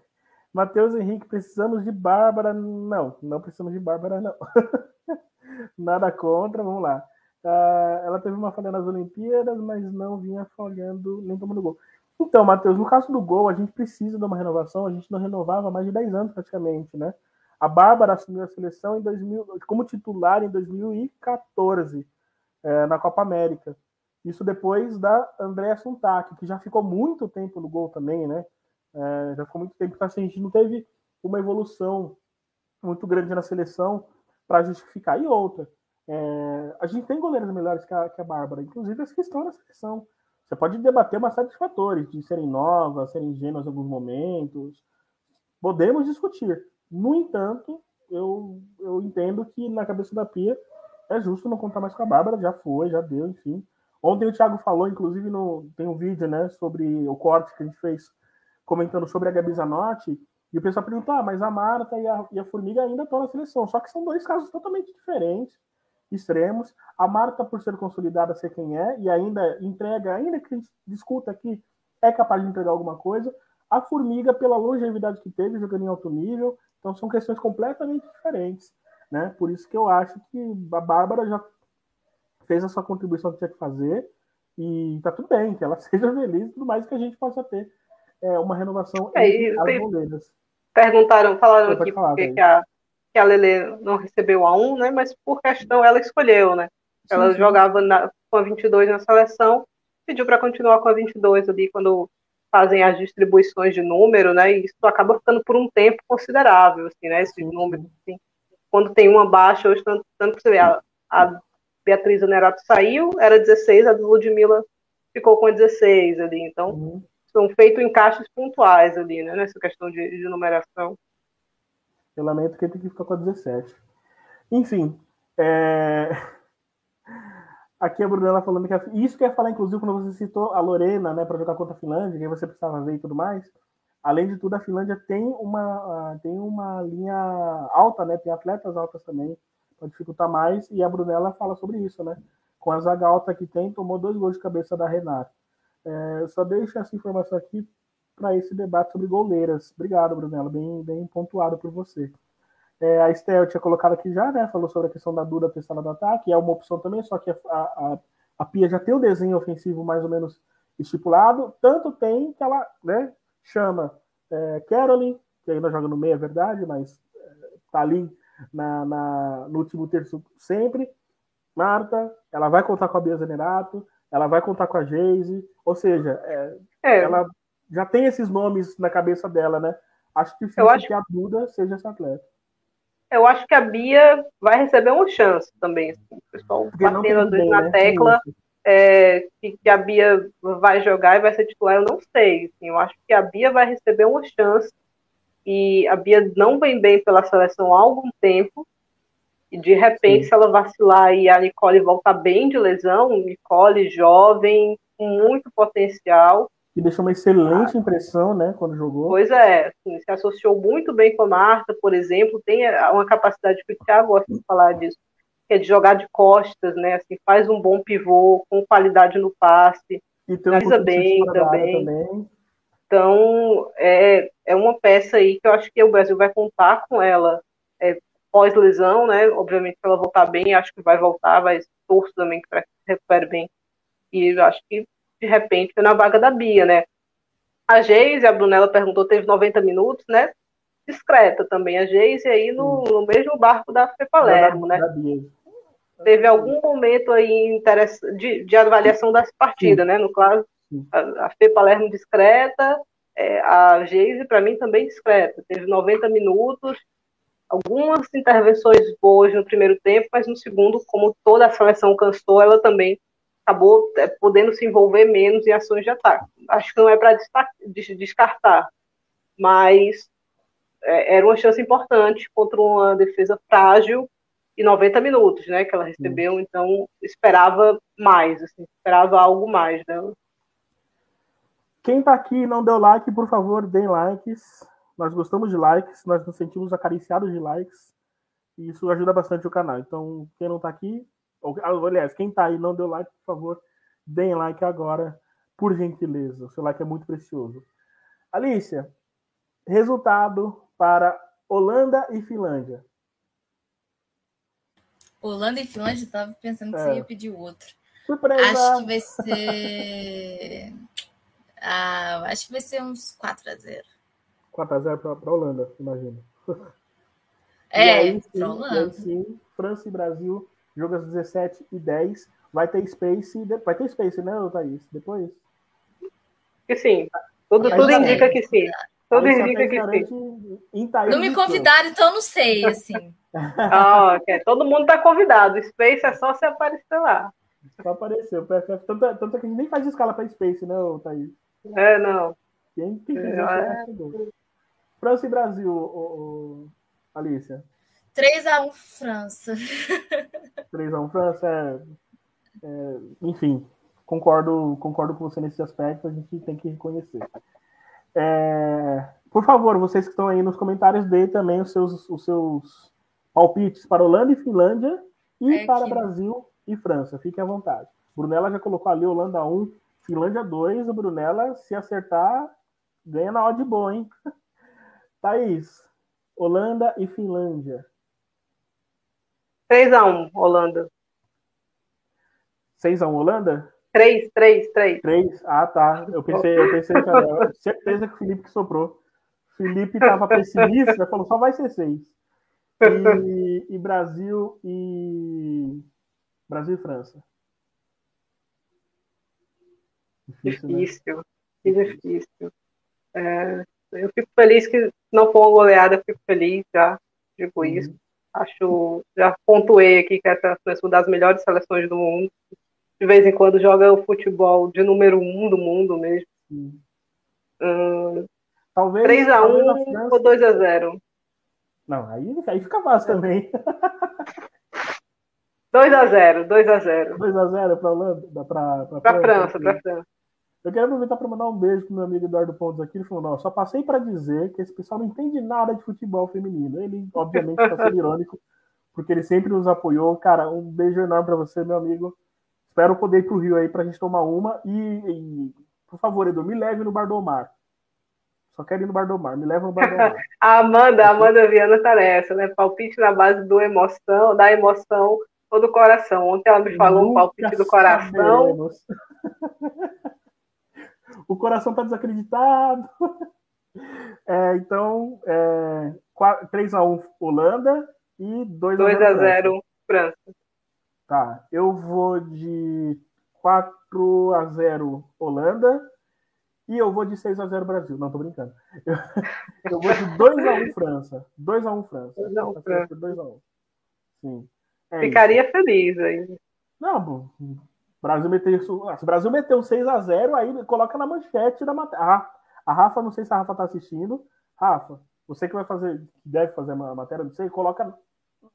Matheus Henrique, precisamos de Bárbara. Não, não precisamos de Bárbara, não. Nada contra, vamos lá. Uh, ela teve uma falha nas Olimpíadas, mas não vinha falhando nem tomando gol. Então, Matheus, no caso do gol, a gente precisa de uma renovação, a gente não renovava há mais de 10 anos praticamente, né? A Bárbara assumiu a seleção em 2000, como titular em 2014, é, na Copa América. Isso depois da Andréa Suntac, que já ficou muito tempo no gol também, né? É, já ficou muito tempo, então assim, a gente não teve uma evolução muito grande na seleção para justificar. E outra, é, a gente tem goleiros melhores que a, que a Bárbara, inclusive as que estão na seleção. Você pode debater uma série de fatores, de serem novas, serem ingênuas em alguns momentos. Podemos discutir. No entanto, eu, eu entendo que na cabeça da Pia é justo não contar mais com a Bárbara, já foi, já deu, enfim. Ontem o Thiago falou, inclusive, no, tem um vídeo né, sobre o corte que a gente fez comentando sobre a Gabi Zanotti, e o pessoal perguntou: ah, mas a Marta e a, e a Formiga ainda estão na seleção. Só que são dois casos totalmente diferentes extremos. A Marta, por ser consolidada, ser quem é, e ainda entrega, ainda que a gente discuta aqui, é capaz de entregar alguma coisa. A Formiga, pela longevidade que teve, jogando em alto nível, então são questões completamente diferentes. Né? Por isso que eu acho que a Bárbara já fez a sua contribuição que tinha que fazer, e tá tudo bem, que ela seja feliz tudo mais que a gente possa ter é, uma renovação é, entre as bandeiras. Perguntaram, falaram aqui falar, que a que a Lele não recebeu a 1, né? Mas por questão ela escolheu, né? Ela sim, sim. jogava na, com a 22 na seleção, pediu para continuar com a 22 ali quando fazem as distribuições de número, né? E isso acaba ficando por um tempo considerável, assim, né? Esses números, assim. Quando tem uma baixa, hoje tanto, tanto você vê, a, a Beatriz Onerato saiu, era 16, a Ludmilla ficou com 16 ali. Então, uhum. São feitos encaixes pontuais ali, né? Nessa questão de, de numeração. Eu lamento que ele tem que ficar com a 17. Enfim, é... aqui a Brunella falando que a... isso que eu ia falar, inclusive, quando você citou a Lorena, né, para jogar contra a Finlândia, que você precisava ver e tudo mais. Além de tudo, a Finlândia tem uma, tem uma linha alta, né? Tem atletas altas também, para dificultar mais. E a Brunella fala sobre isso, né? Com a zaga alta que tem, tomou dois gols de cabeça da Renata. É, só deixo essa informação aqui para esse debate sobre goleiras. Obrigado, Brunella, bem, bem pontuado por você. É, a Estel tinha colocado aqui já, né? Falou sobre a questão da Duda testada no ataque, é uma opção também, só que a, a, a Pia já tem o desenho ofensivo mais ou menos estipulado, tanto tem que ela né, chama é, que ainda joga no meio, é verdade, mas é, tá ali na, na, no último terço sempre. Marta, ela vai contar com a Bia Zenerato, ela vai contar com a Geise, ou seja, é, é. ela já tem esses nomes na cabeça dela, né? Acho difícil acho... que a Duda seja essa atleta. Eu acho que a Bia vai receber uma chance também. Assim, o pessoal Porque batendo às vezes na né? tecla é, que, que, a Bia vai jogar e vai ser titular, eu não sei. Assim, eu acho que a Bia vai receber uma chance. E a Bia não vem bem pela seleção há algum tempo. E de repente, Sim. se ela vacilar e a Nicole voltar bem de lesão, Nicole jovem, com muito potencial, que deixou uma excelente impressão, né, quando jogou. Pois é, assim, se associou muito bem com a Marta, por exemplo, tem uma capacidade que o Thiago gosta de falar disso, que é de jogar de costas, né, assim, faz um bom pivô, com qualidade no passe, e finaliza bem também. também. Então, é, é uma peça aí que eu acho que o Brasil vai contar com ela. Pós-lesão, né? Obviamente, se ela voltar bem, acho que vai voltar, mas torço também para que se recupere bem. E acho que, de repente, foi na vaga da Bia, né? A Geise, a Brunella perguntou, teve 90 minutos, né? Discreta também a Geise, aí no, no mesmo barco da Fê Palermo, né? Teve algum momento aí de, de avaliação das partidas, né? No caso, a, a Fê Palermo discreta, é, a Geise, para mim, também discreta. Teve 90 minutos, algumas intervenções boas no primeiro tempo, mas no segundo, como toda a seleção cansou, ela também acabou é, podendo se envolver menos em ações de ataque. Acho que não é para descartar, mas é, era uma chance importante contra uma defesa frágil e 90 minutos, né, que ela recebeu, então esperava mais, assim, esperava algo mais dela. Quem está aqui e não deu like, por favor, deem likes. Nós gostamos de likes, nós nos sentimos acariciados de likes. E isso ajuda bastante o canal. Então, quem não está aqui, ou, aliás, quem está aí e não deu like, por favor, deem like agora, por gentileza. O seu like é muito precioso. Alicia, resultado para Holanda e Finlândia. Holanda e Finlândia, estava pensando que é. você ia pedir outro. Surpresa! Acho que vai ser. Ah, acho que vai ser uns 4x0. 4x0 para a Holanda, imagino. É, para Holanda. sim, França e Brasil, jogo às 17 e 10. Vai ter Space, vai ter Space, né, Thaís? Depois? Que sim. Tudo, tudo indica que sim. Tudo indica que sim. Não me convidaram, então não sei, assim. ah, okay. Todo mundo está convidado. Space é só se aparecer lá. Só apareceu. Tanto, tanto que a gente nem faz escala para Space, né, Thaís? É, não. Quem, quem é, França e Brasil, o, o, Alicia? 3x1 França. 3x1 França, é, é, enfim, concordo, concordo com você nesse aspecto, a gente tem que reconhecer. É, por favor, vocês que estão aí nos comentários, deem também os seus, os seus palpites para Holanda e Finlândia e é para Brasil e França. Fiquem à vontade. Brunella já colocou ali Holanda 1, Finlândia 2, o Brunella, se acertar, ganha na odd boa, hein? Thaís, Holanda e Finlândia. 3x1, Holanda. 6x1, Holanda? 3, 3, 3. 3? Ah, tá. Eu pensei, eu pensei, cara, certeza que o Felipe que soprou. Felipe estava pessimista, falou só vai ser 6. E, e Brasil e. Brasil e França. Difícil, difícil. Né? Que difícil. É, eu fico feliz que não for uma goleada, fico feliz já, digo uhum. isso. Acho, já pontuei aqui que essa é uma das melhores seleções do mundo. De vez em quando joga o futebol de número um do mundo mesmo. Uhum. Hum, talvez 3x1 ou 2x0. Não, aí, aí fica fácil também. 2x0, 2x0. 2x0 para Holanda? Para França, França, para França. Eu quero aproveitar para mandar um beijo pro meu amigo Eduardo Pontes aqui. Ele falou: não, só passei para dizer que esse pessoal não entende nada de futebol feminino. Ele, obviamente, está sendo irônico, porque ele sempre nos apoiou. Cara, um beijo enorme para você, meu amigo. Espero poder ir pro Rio aí para a gente tomar uma. E, e, por favor, Edu, me leve no Bar do Mar. Só quero ir no Bar do Mar, me leva no Bar do Mar. a Amanda, a Amanda Viana tá nessa, né? Palpite na base do emoção, da emoção ou do coração. Ontem ela me falou Nunca um palpite do coração. o coração está desacreditado. É, então, é, 3x1 Holanda e 2x0 França. Tá, eu vou de 4x0 Holanda e eu vou de 6x0 Brasil. Não, tô brincando. Eu, eu vou de 2x1 França. 2x1 França. Não, tá França. 2x1. Sim. É Ficaria isso. feliz aí. Não, Brasil meteu, se o Brasil meteu 6 a 0 aí coloca na manchete da matéria. Ah, a Rafa, não sei se a Rafa tá assistindo. Rafa, você que vai fazer, deve fazer a matéria, não sei, coloca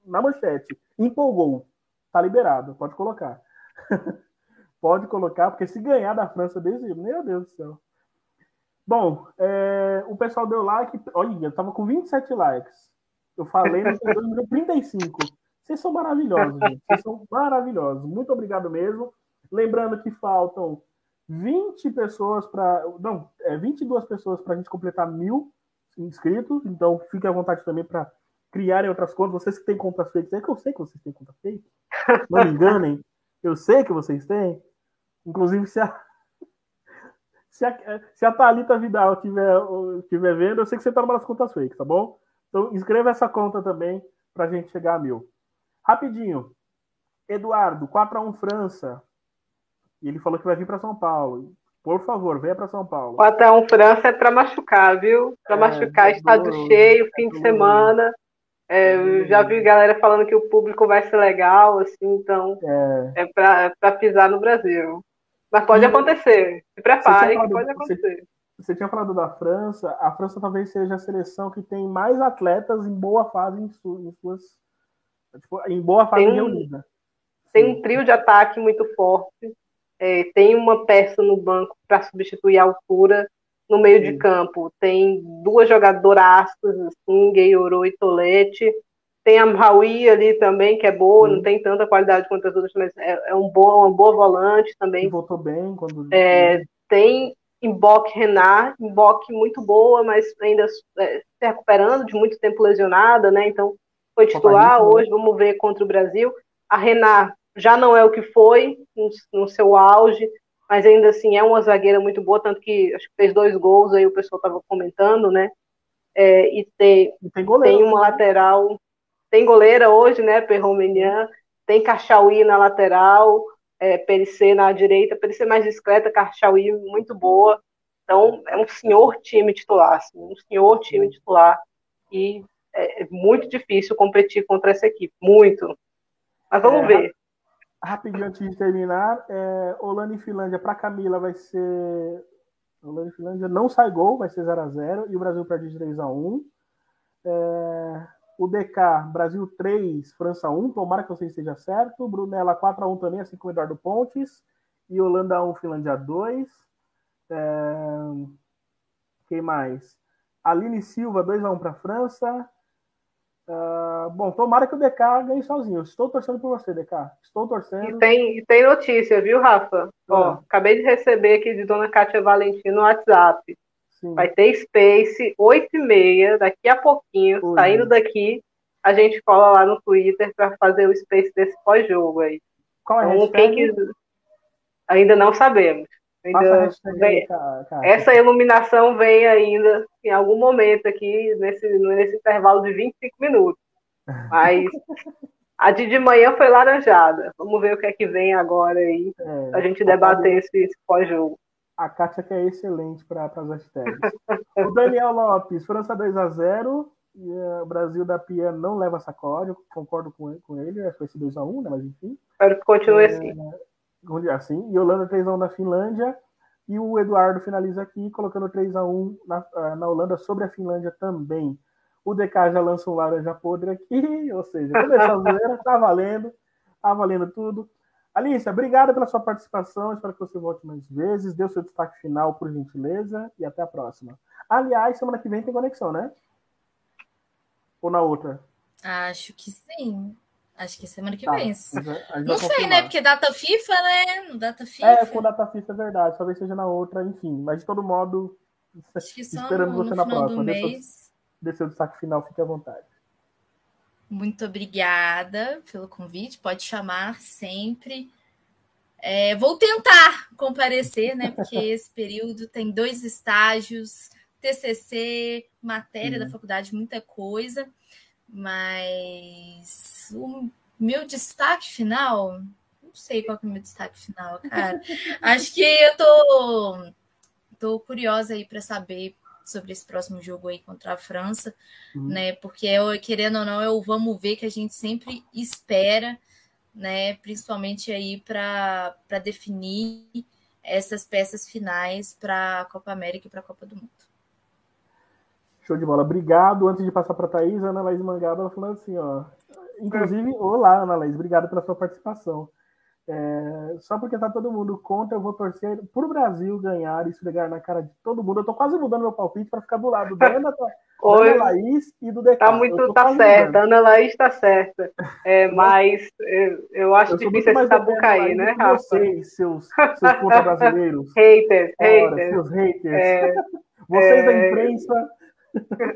na manchete. Empolgou. Tá liberado, pode colocar. pode colocar, porque se ganhar da França desse, meu Deus do céu. Bom, é, o pessoal deu like. Olha, eu tava com 27 likes. Eu falei no 35. Vocês são maravilhosos, gente. Vocês são maravilhosos. Muito obrigado mesmo. Lembrando que faltam 20 pessoas para. Não, é 22 pessoas para a gente completar mil inscritos. Então, fique à vontade também para criarem outras contas, vocês que têm contas fake, é que eu sei que vocês têm conta fake, não me enganem, eu sei que vocês têm, inclusive se a, se a, se a Thalita Vidal estiver tiver vendo, eu sei que você está numa das contas fake, tá bom? Então inscreva essa conta também para a gente chegar a mil. Rapidinho, Eduardo, 4x1 França, e ele falou que vai vir para São Paulo. Por favor, venha para São Paulo. 4x1 França é para machucar, viu? Para é, machucar, estado cheio, fim de semana. É, eu já vi galera falando que o público vai ser legal, assim, então é, é para é pisar no Brasil. Mas pode acontecer. Se prepare, falado, que pode acontecer. Você, você, tinha falado da França. A França talvez seja a seleção que tem mais atletas em boa fase em, su, em suas. Tipo, em boa fase tem, reunida. Tem um trio de ataque muito forte é, tem uma peça no banco para substituir a altura no meio Sim. de campo. Tem duas jogadoras, assim, Gayoro e Tolete. Tem a Raui ali também, que é boa, Sim. não tem tanta qualidade quanto as outras, mas é, é um bom, uma boa volante também. Voltou bem quando. É, tem Mbok Renard, Mbok muito boa, mas ainda é, se recuperando de muito tempo lesionada, né? Então foi titular hoje, vamos ver contra o Brasil. A Renard já não é o que foi no, no, seu auge, mas ainda assim é uma zagueira muito boa, tanto que acho que fez dois gols aí, o pessoal estava comentando, né? É, e tem, e tem, goleiro, tem, uma né? lateral, tem goleira hoje, né? Perromenian, tem Cachauí na lateral, é, na direita, Perissé mais discreta, Cachauí muito boa. Então é um senhor time titular, assim, um senhor time titular. E é, é muito difícil competir contra essa equipe, muito. Mas vamos é, ver rapidinho antes de terminar, é, Holanda e Finlândia para Camila vai ser. Holanda e Finlândia não sai gol, vai ser 0x0 e o Brasil perde de 3x1. É, o DK, Brasil 3, França 1, tomara que você esteja certo. Brunella 4x1 também, assim como Eduardo Pontes. E Holanda 1, Finlândia 2. É, quem mais? Aline Silva, 2x1 para França. Uh, bom, tomara que o DK ganhe sozinho. estou torcendo por você, DK. Estou torcendo. E tem, e tem notícia, viu, Rafa? Ó, ah. acabei de receber aqui de Dona Kátia Valentim no WhatsApp. Sim. Vai ter Space, 8 e meia, daqui a pouquinho, Ui. saindo daqui, a gente cola lá no Twitter para fazer o Space desse pós-jogo aí. Qual é então, quem que... Ainda não sabemos. Ainda vem. Essa iluminação vem ainda em algum momento aqui, nesse, nesse intervalo de 25 minutos. Mas a de, de manhã foi laranjada. Vamos ver o que é que vem agora aí, é, a gente debater esse, esse pós-jogo. A Kátia que é excelente para as hashtags. o Daniel Lopes, França 2 a 0 e, uh, o Brasil da Pia não leva sacode, eu concordo com, com ele, acho que foi esse 2x1, né? Mas enfim. Espero que continue é, assim assim, e Holanda 3x1 na Finlândia, e o Eduardo finaliza aqui, colocando 3x1 na, ah, na Holanda sobre a Finlândia também. O DK já lança um laranja podre aqui, ou seja, toda essa zoeira tá valendo, tá valendo tudo. Alicia, obrigado pela sua participação, espero que você volte mais vezes, dê o seu destaque final, por gentileza, e até a próxima. Aliás, semana que vem tem conexão, né? Ou na outra? Acho que sim. Acho que semana que tá, vem. Não sei, né? Porque data FIFA, né? Data FIFA. É, com data FIFA é verdade. Talvez seja na outra, enfim. Mas de todo modo, esperamos você na próxima. Dê seu destaque final, fique à vontade. Muito obrigada pelo convite. Pode chamar sempre. É, vou tentar comparecer, né? Porque esse período tem dois estágios, TCC, matéria da faculdade, muita coisa. Mas o meu destaque final, não sei qual é o meu destaque final, cara. Acho que eu tô, tô curiosa aí para saber sobre esse próximo jogo aí contra a França, uhum. né? Porque querendo ou não, eu vamos ver que a gente sempre espera, né? Principalmente aí para definir essas peças finais para a Copa América e para a Copa do Mundo. Show de bola. Obrigado. Antes de passar para a Thaís, a Ana Laís Mangaba, ela falando assim, ó. Inclusive, olá, Ana Laís, obrigado pela sua participação. É, só porque tá todo mundo contra, eu vou torcer por o Brasil ganhar e esfregar na cara de todo mundo. Eu tô quase mudando meu palpite para ficar do lado da Ana, da Ana Laís e do Deca. Tá muito, tá certa. Ana Laís tá certa. É, mas eu, eu acho eu difícil esse tabu cair, né, Rafa? Vocês, seus, seus contra brasileiros. haters, haters. Seus haters. É, vocês da é. imprensa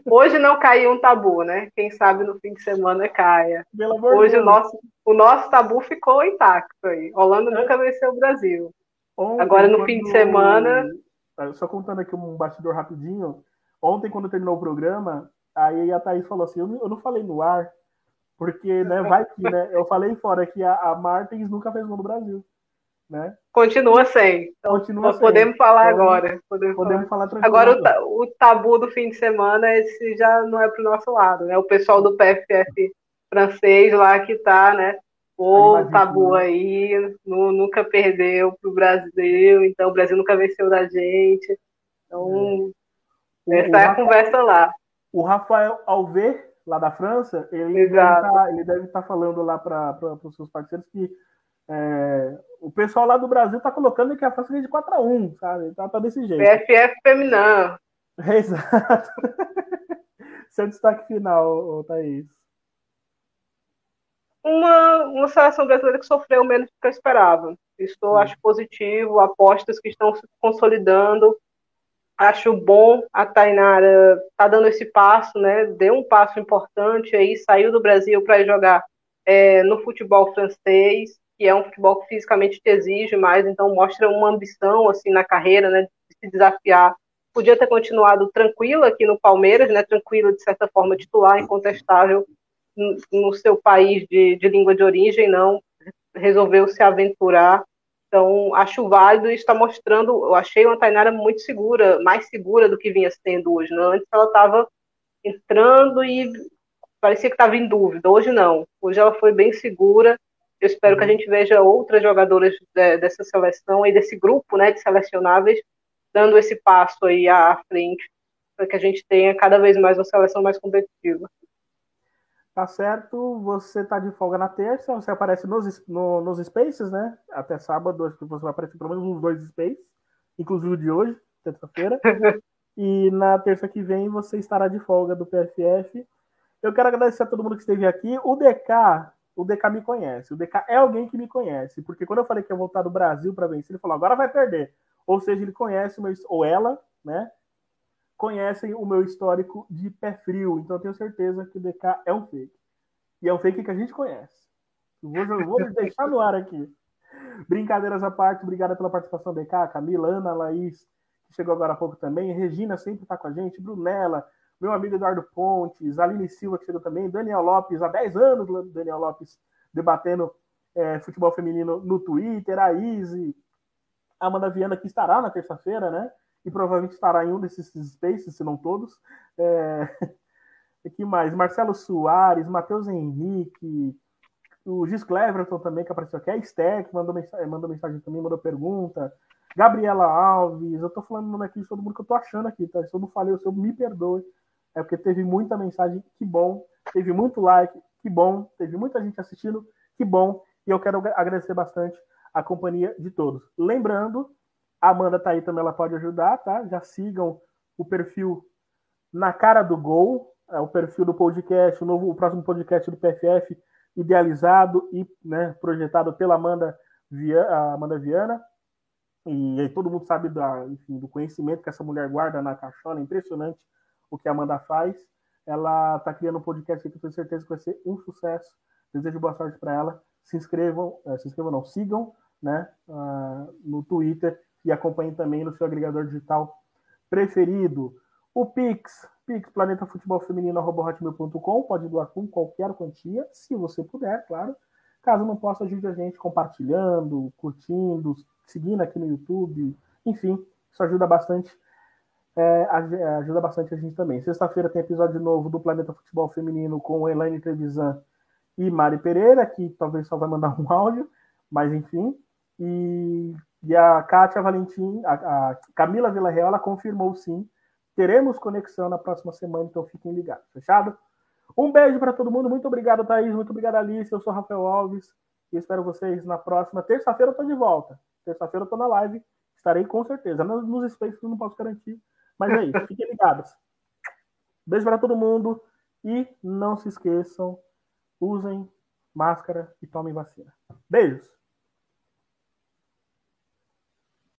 Hoje não caiu um tabu, né? Quem sabe no fim de semana caia. Hoje o nosso, o nosso tabu ficou intacto aí. Holanda é. nunca venceu o Brasil. Ontem, Agora no fim de semana. Só contando aqui um bastidor rapidinho. Ontem, quando terminou o programa, aí a Thaís falou assim: eu não, eu não falei no ar, porque né, vai que, né? Eu falei fora que a, a Martins nunca fez gol no Brasil. Né? Continua sem. Então, Continua sem. Podemos falar então, agora. Podemos, podemos falar, falar Agora, o, o, tabu do fim de semana, esse já não é para o nosso lado, né? O pessoal do PFF francês lá que está, né? O tabu né? aí, no, nunca perdeu para o Brasil, então o Brasil nunca venceu da gente. Então, é. essa o, é a Rafael, conversa lá. O Rafael Alver, lá da França, ele tá, deve estar tá falando lá para os seus parceiros que é, o pessoal lá do Brasil tá colocando que a França ganha de 4x1, sabe? Tá, tá desse jeito. PFF feminino. Exato. Seu destaque final, Thaís. Uma, uma seleção brasileira que sofreu menos do que eu esperava. Estou, acho positivo, apostas que estão se consolidando. Acho bom a Tainara tá dando esse passo, né? Deu um passo importante aí, saiu do Brasil para jogar é, no futebol francês que é um futebol que fisicamente te exige mais, então mostra uma ambição assim na carreira, né, de se desafiar. Podia ter continuado tranquila aqui no Palmeiras, né, tranquila de certa forma, titular, incontestável no seu país de, de língua de origem, não resolveu se aventurar. Então, acho válido e está mostrando. Eu achei uma Tainara muito segura, mais segura do que vinha sendo hoje. Né? Antes ela estava entrando e parecia que estava em dúvida. Hoje não. Hoje ela foi bem segura eu espero que a uhum. gente veja outras jogadoras de, dessa seleção e desse grupo né, de selecionáveis dando esse passo aí à frente para que a gente tenha cada vez mais uma seleção mais competitiva. Tá certo, você tá de folga na terça, você aparece nos, no, nos Spaces, né? Até sábado, acho que você vai aparecer pelo menos uns dois Spaces, inclusive o de hoje, terça-feira. e na terça que vem você estará de folga do PFF. Eu quero agradecer a todo mundo que esteve aqui. O DK o DK me conhece. O DK é alguém que me conhece. Porque quando eu falei que ia voltar do Brasil para vencer, ele falou, agora vai perder. Ou seja, ele conhece o meu, ou ela, né? Conhecem o meu histórico de pé frio. Então eu tenho certeza que o DK é um fake. E é um fake que a gente conhece. Vou, vou deixar no ar aqui. Brincadeiras à parte, obrigada pela participação, DK, Camila, Ana, Laís, que chegou agora há pouco também. Regina sempre está com a gente, Brunella, meu amigo Eduardo Pontes, Aline Silva, que chegou também, Daniel Lopes, há 10 anos, Daniel Lopes debatendo é, futebol feminino no Twitter, a Izzy, Amanda Viana, que estará na terça-feira, né? E provavelmente estará em um desses spaces, se não todos. É... que mais? Marcelo Soares, Matheus Henrique, o Gis Cleverton também, que apareceu aqui, a que mandou mensagem, mandou mensagem também, mandou pergunta. Gabriela Alves, eu tô falando o nome aqui de todo mundo que eu tô achando aqui, tá? Se eu não falei o seu, me perdoe. É porque teve muita mensagem, que bom. Teve muito like, que bom. Teve muita gente assistindo, que bom. E eu quero agradecer bastante a companhia de todos. Lembrando, a Amanda tá aí também, ela pode ajudar, tá? Já sigam o perfil na cara do gol, é o perfil do podcast, o novo, o próximo podcast do PFF, idealizado e né, projetado pela Amanda, Via, Amanda Viana. E, e todo mundo sabe da, enfim, do conhecimento que essa mulher guarda na caixona, impressionante o que a Amanda faz. Ela está criando um podcast que eu tenho certeza que vai ser um sucesso. Desejo boa sorte para ela. Se inscrevam, eh, se inscrevam não, sigam né, uh, no Twitter e acompanhem também no seu agregador digital preferido. O Pix, Pix Planeta Futebol Feminino, hotmail.com, pode doar com qualquer quantia, se você puder, claro. Caso não possa, ajude a gente compartilhando, curtindo, seguindo aqui no YouTube, enfim, isso ajuda bastante é, ajuda bastante a gente também. Sexta-feira tem episódio novo do Planeta Futebol Feminino com Elaine Trevisan e Mari Pereira, que talvez só vai mandar um áudio, mas enfim. E, e a Kátia Valentim, a, a Camila Villarreal, ela confirmou sim. Teremos conexão na próxima semana, então fiquem ligados. Fechado? Um beijo para todo mundo. Muito obrigado, Thaís. Muito obrigado, Alice. Eu sou Rafael Alves e espero vocês na próxima. Terça-feira eu estou de volta. Terça-feira eu estou na live. Estarei com certeza. Nos, eu não posso garantir mas é isso, fiquem ligados. Beijo para todo mundo e não se esqueçam, usem máscara e tomem vacina. Beijos!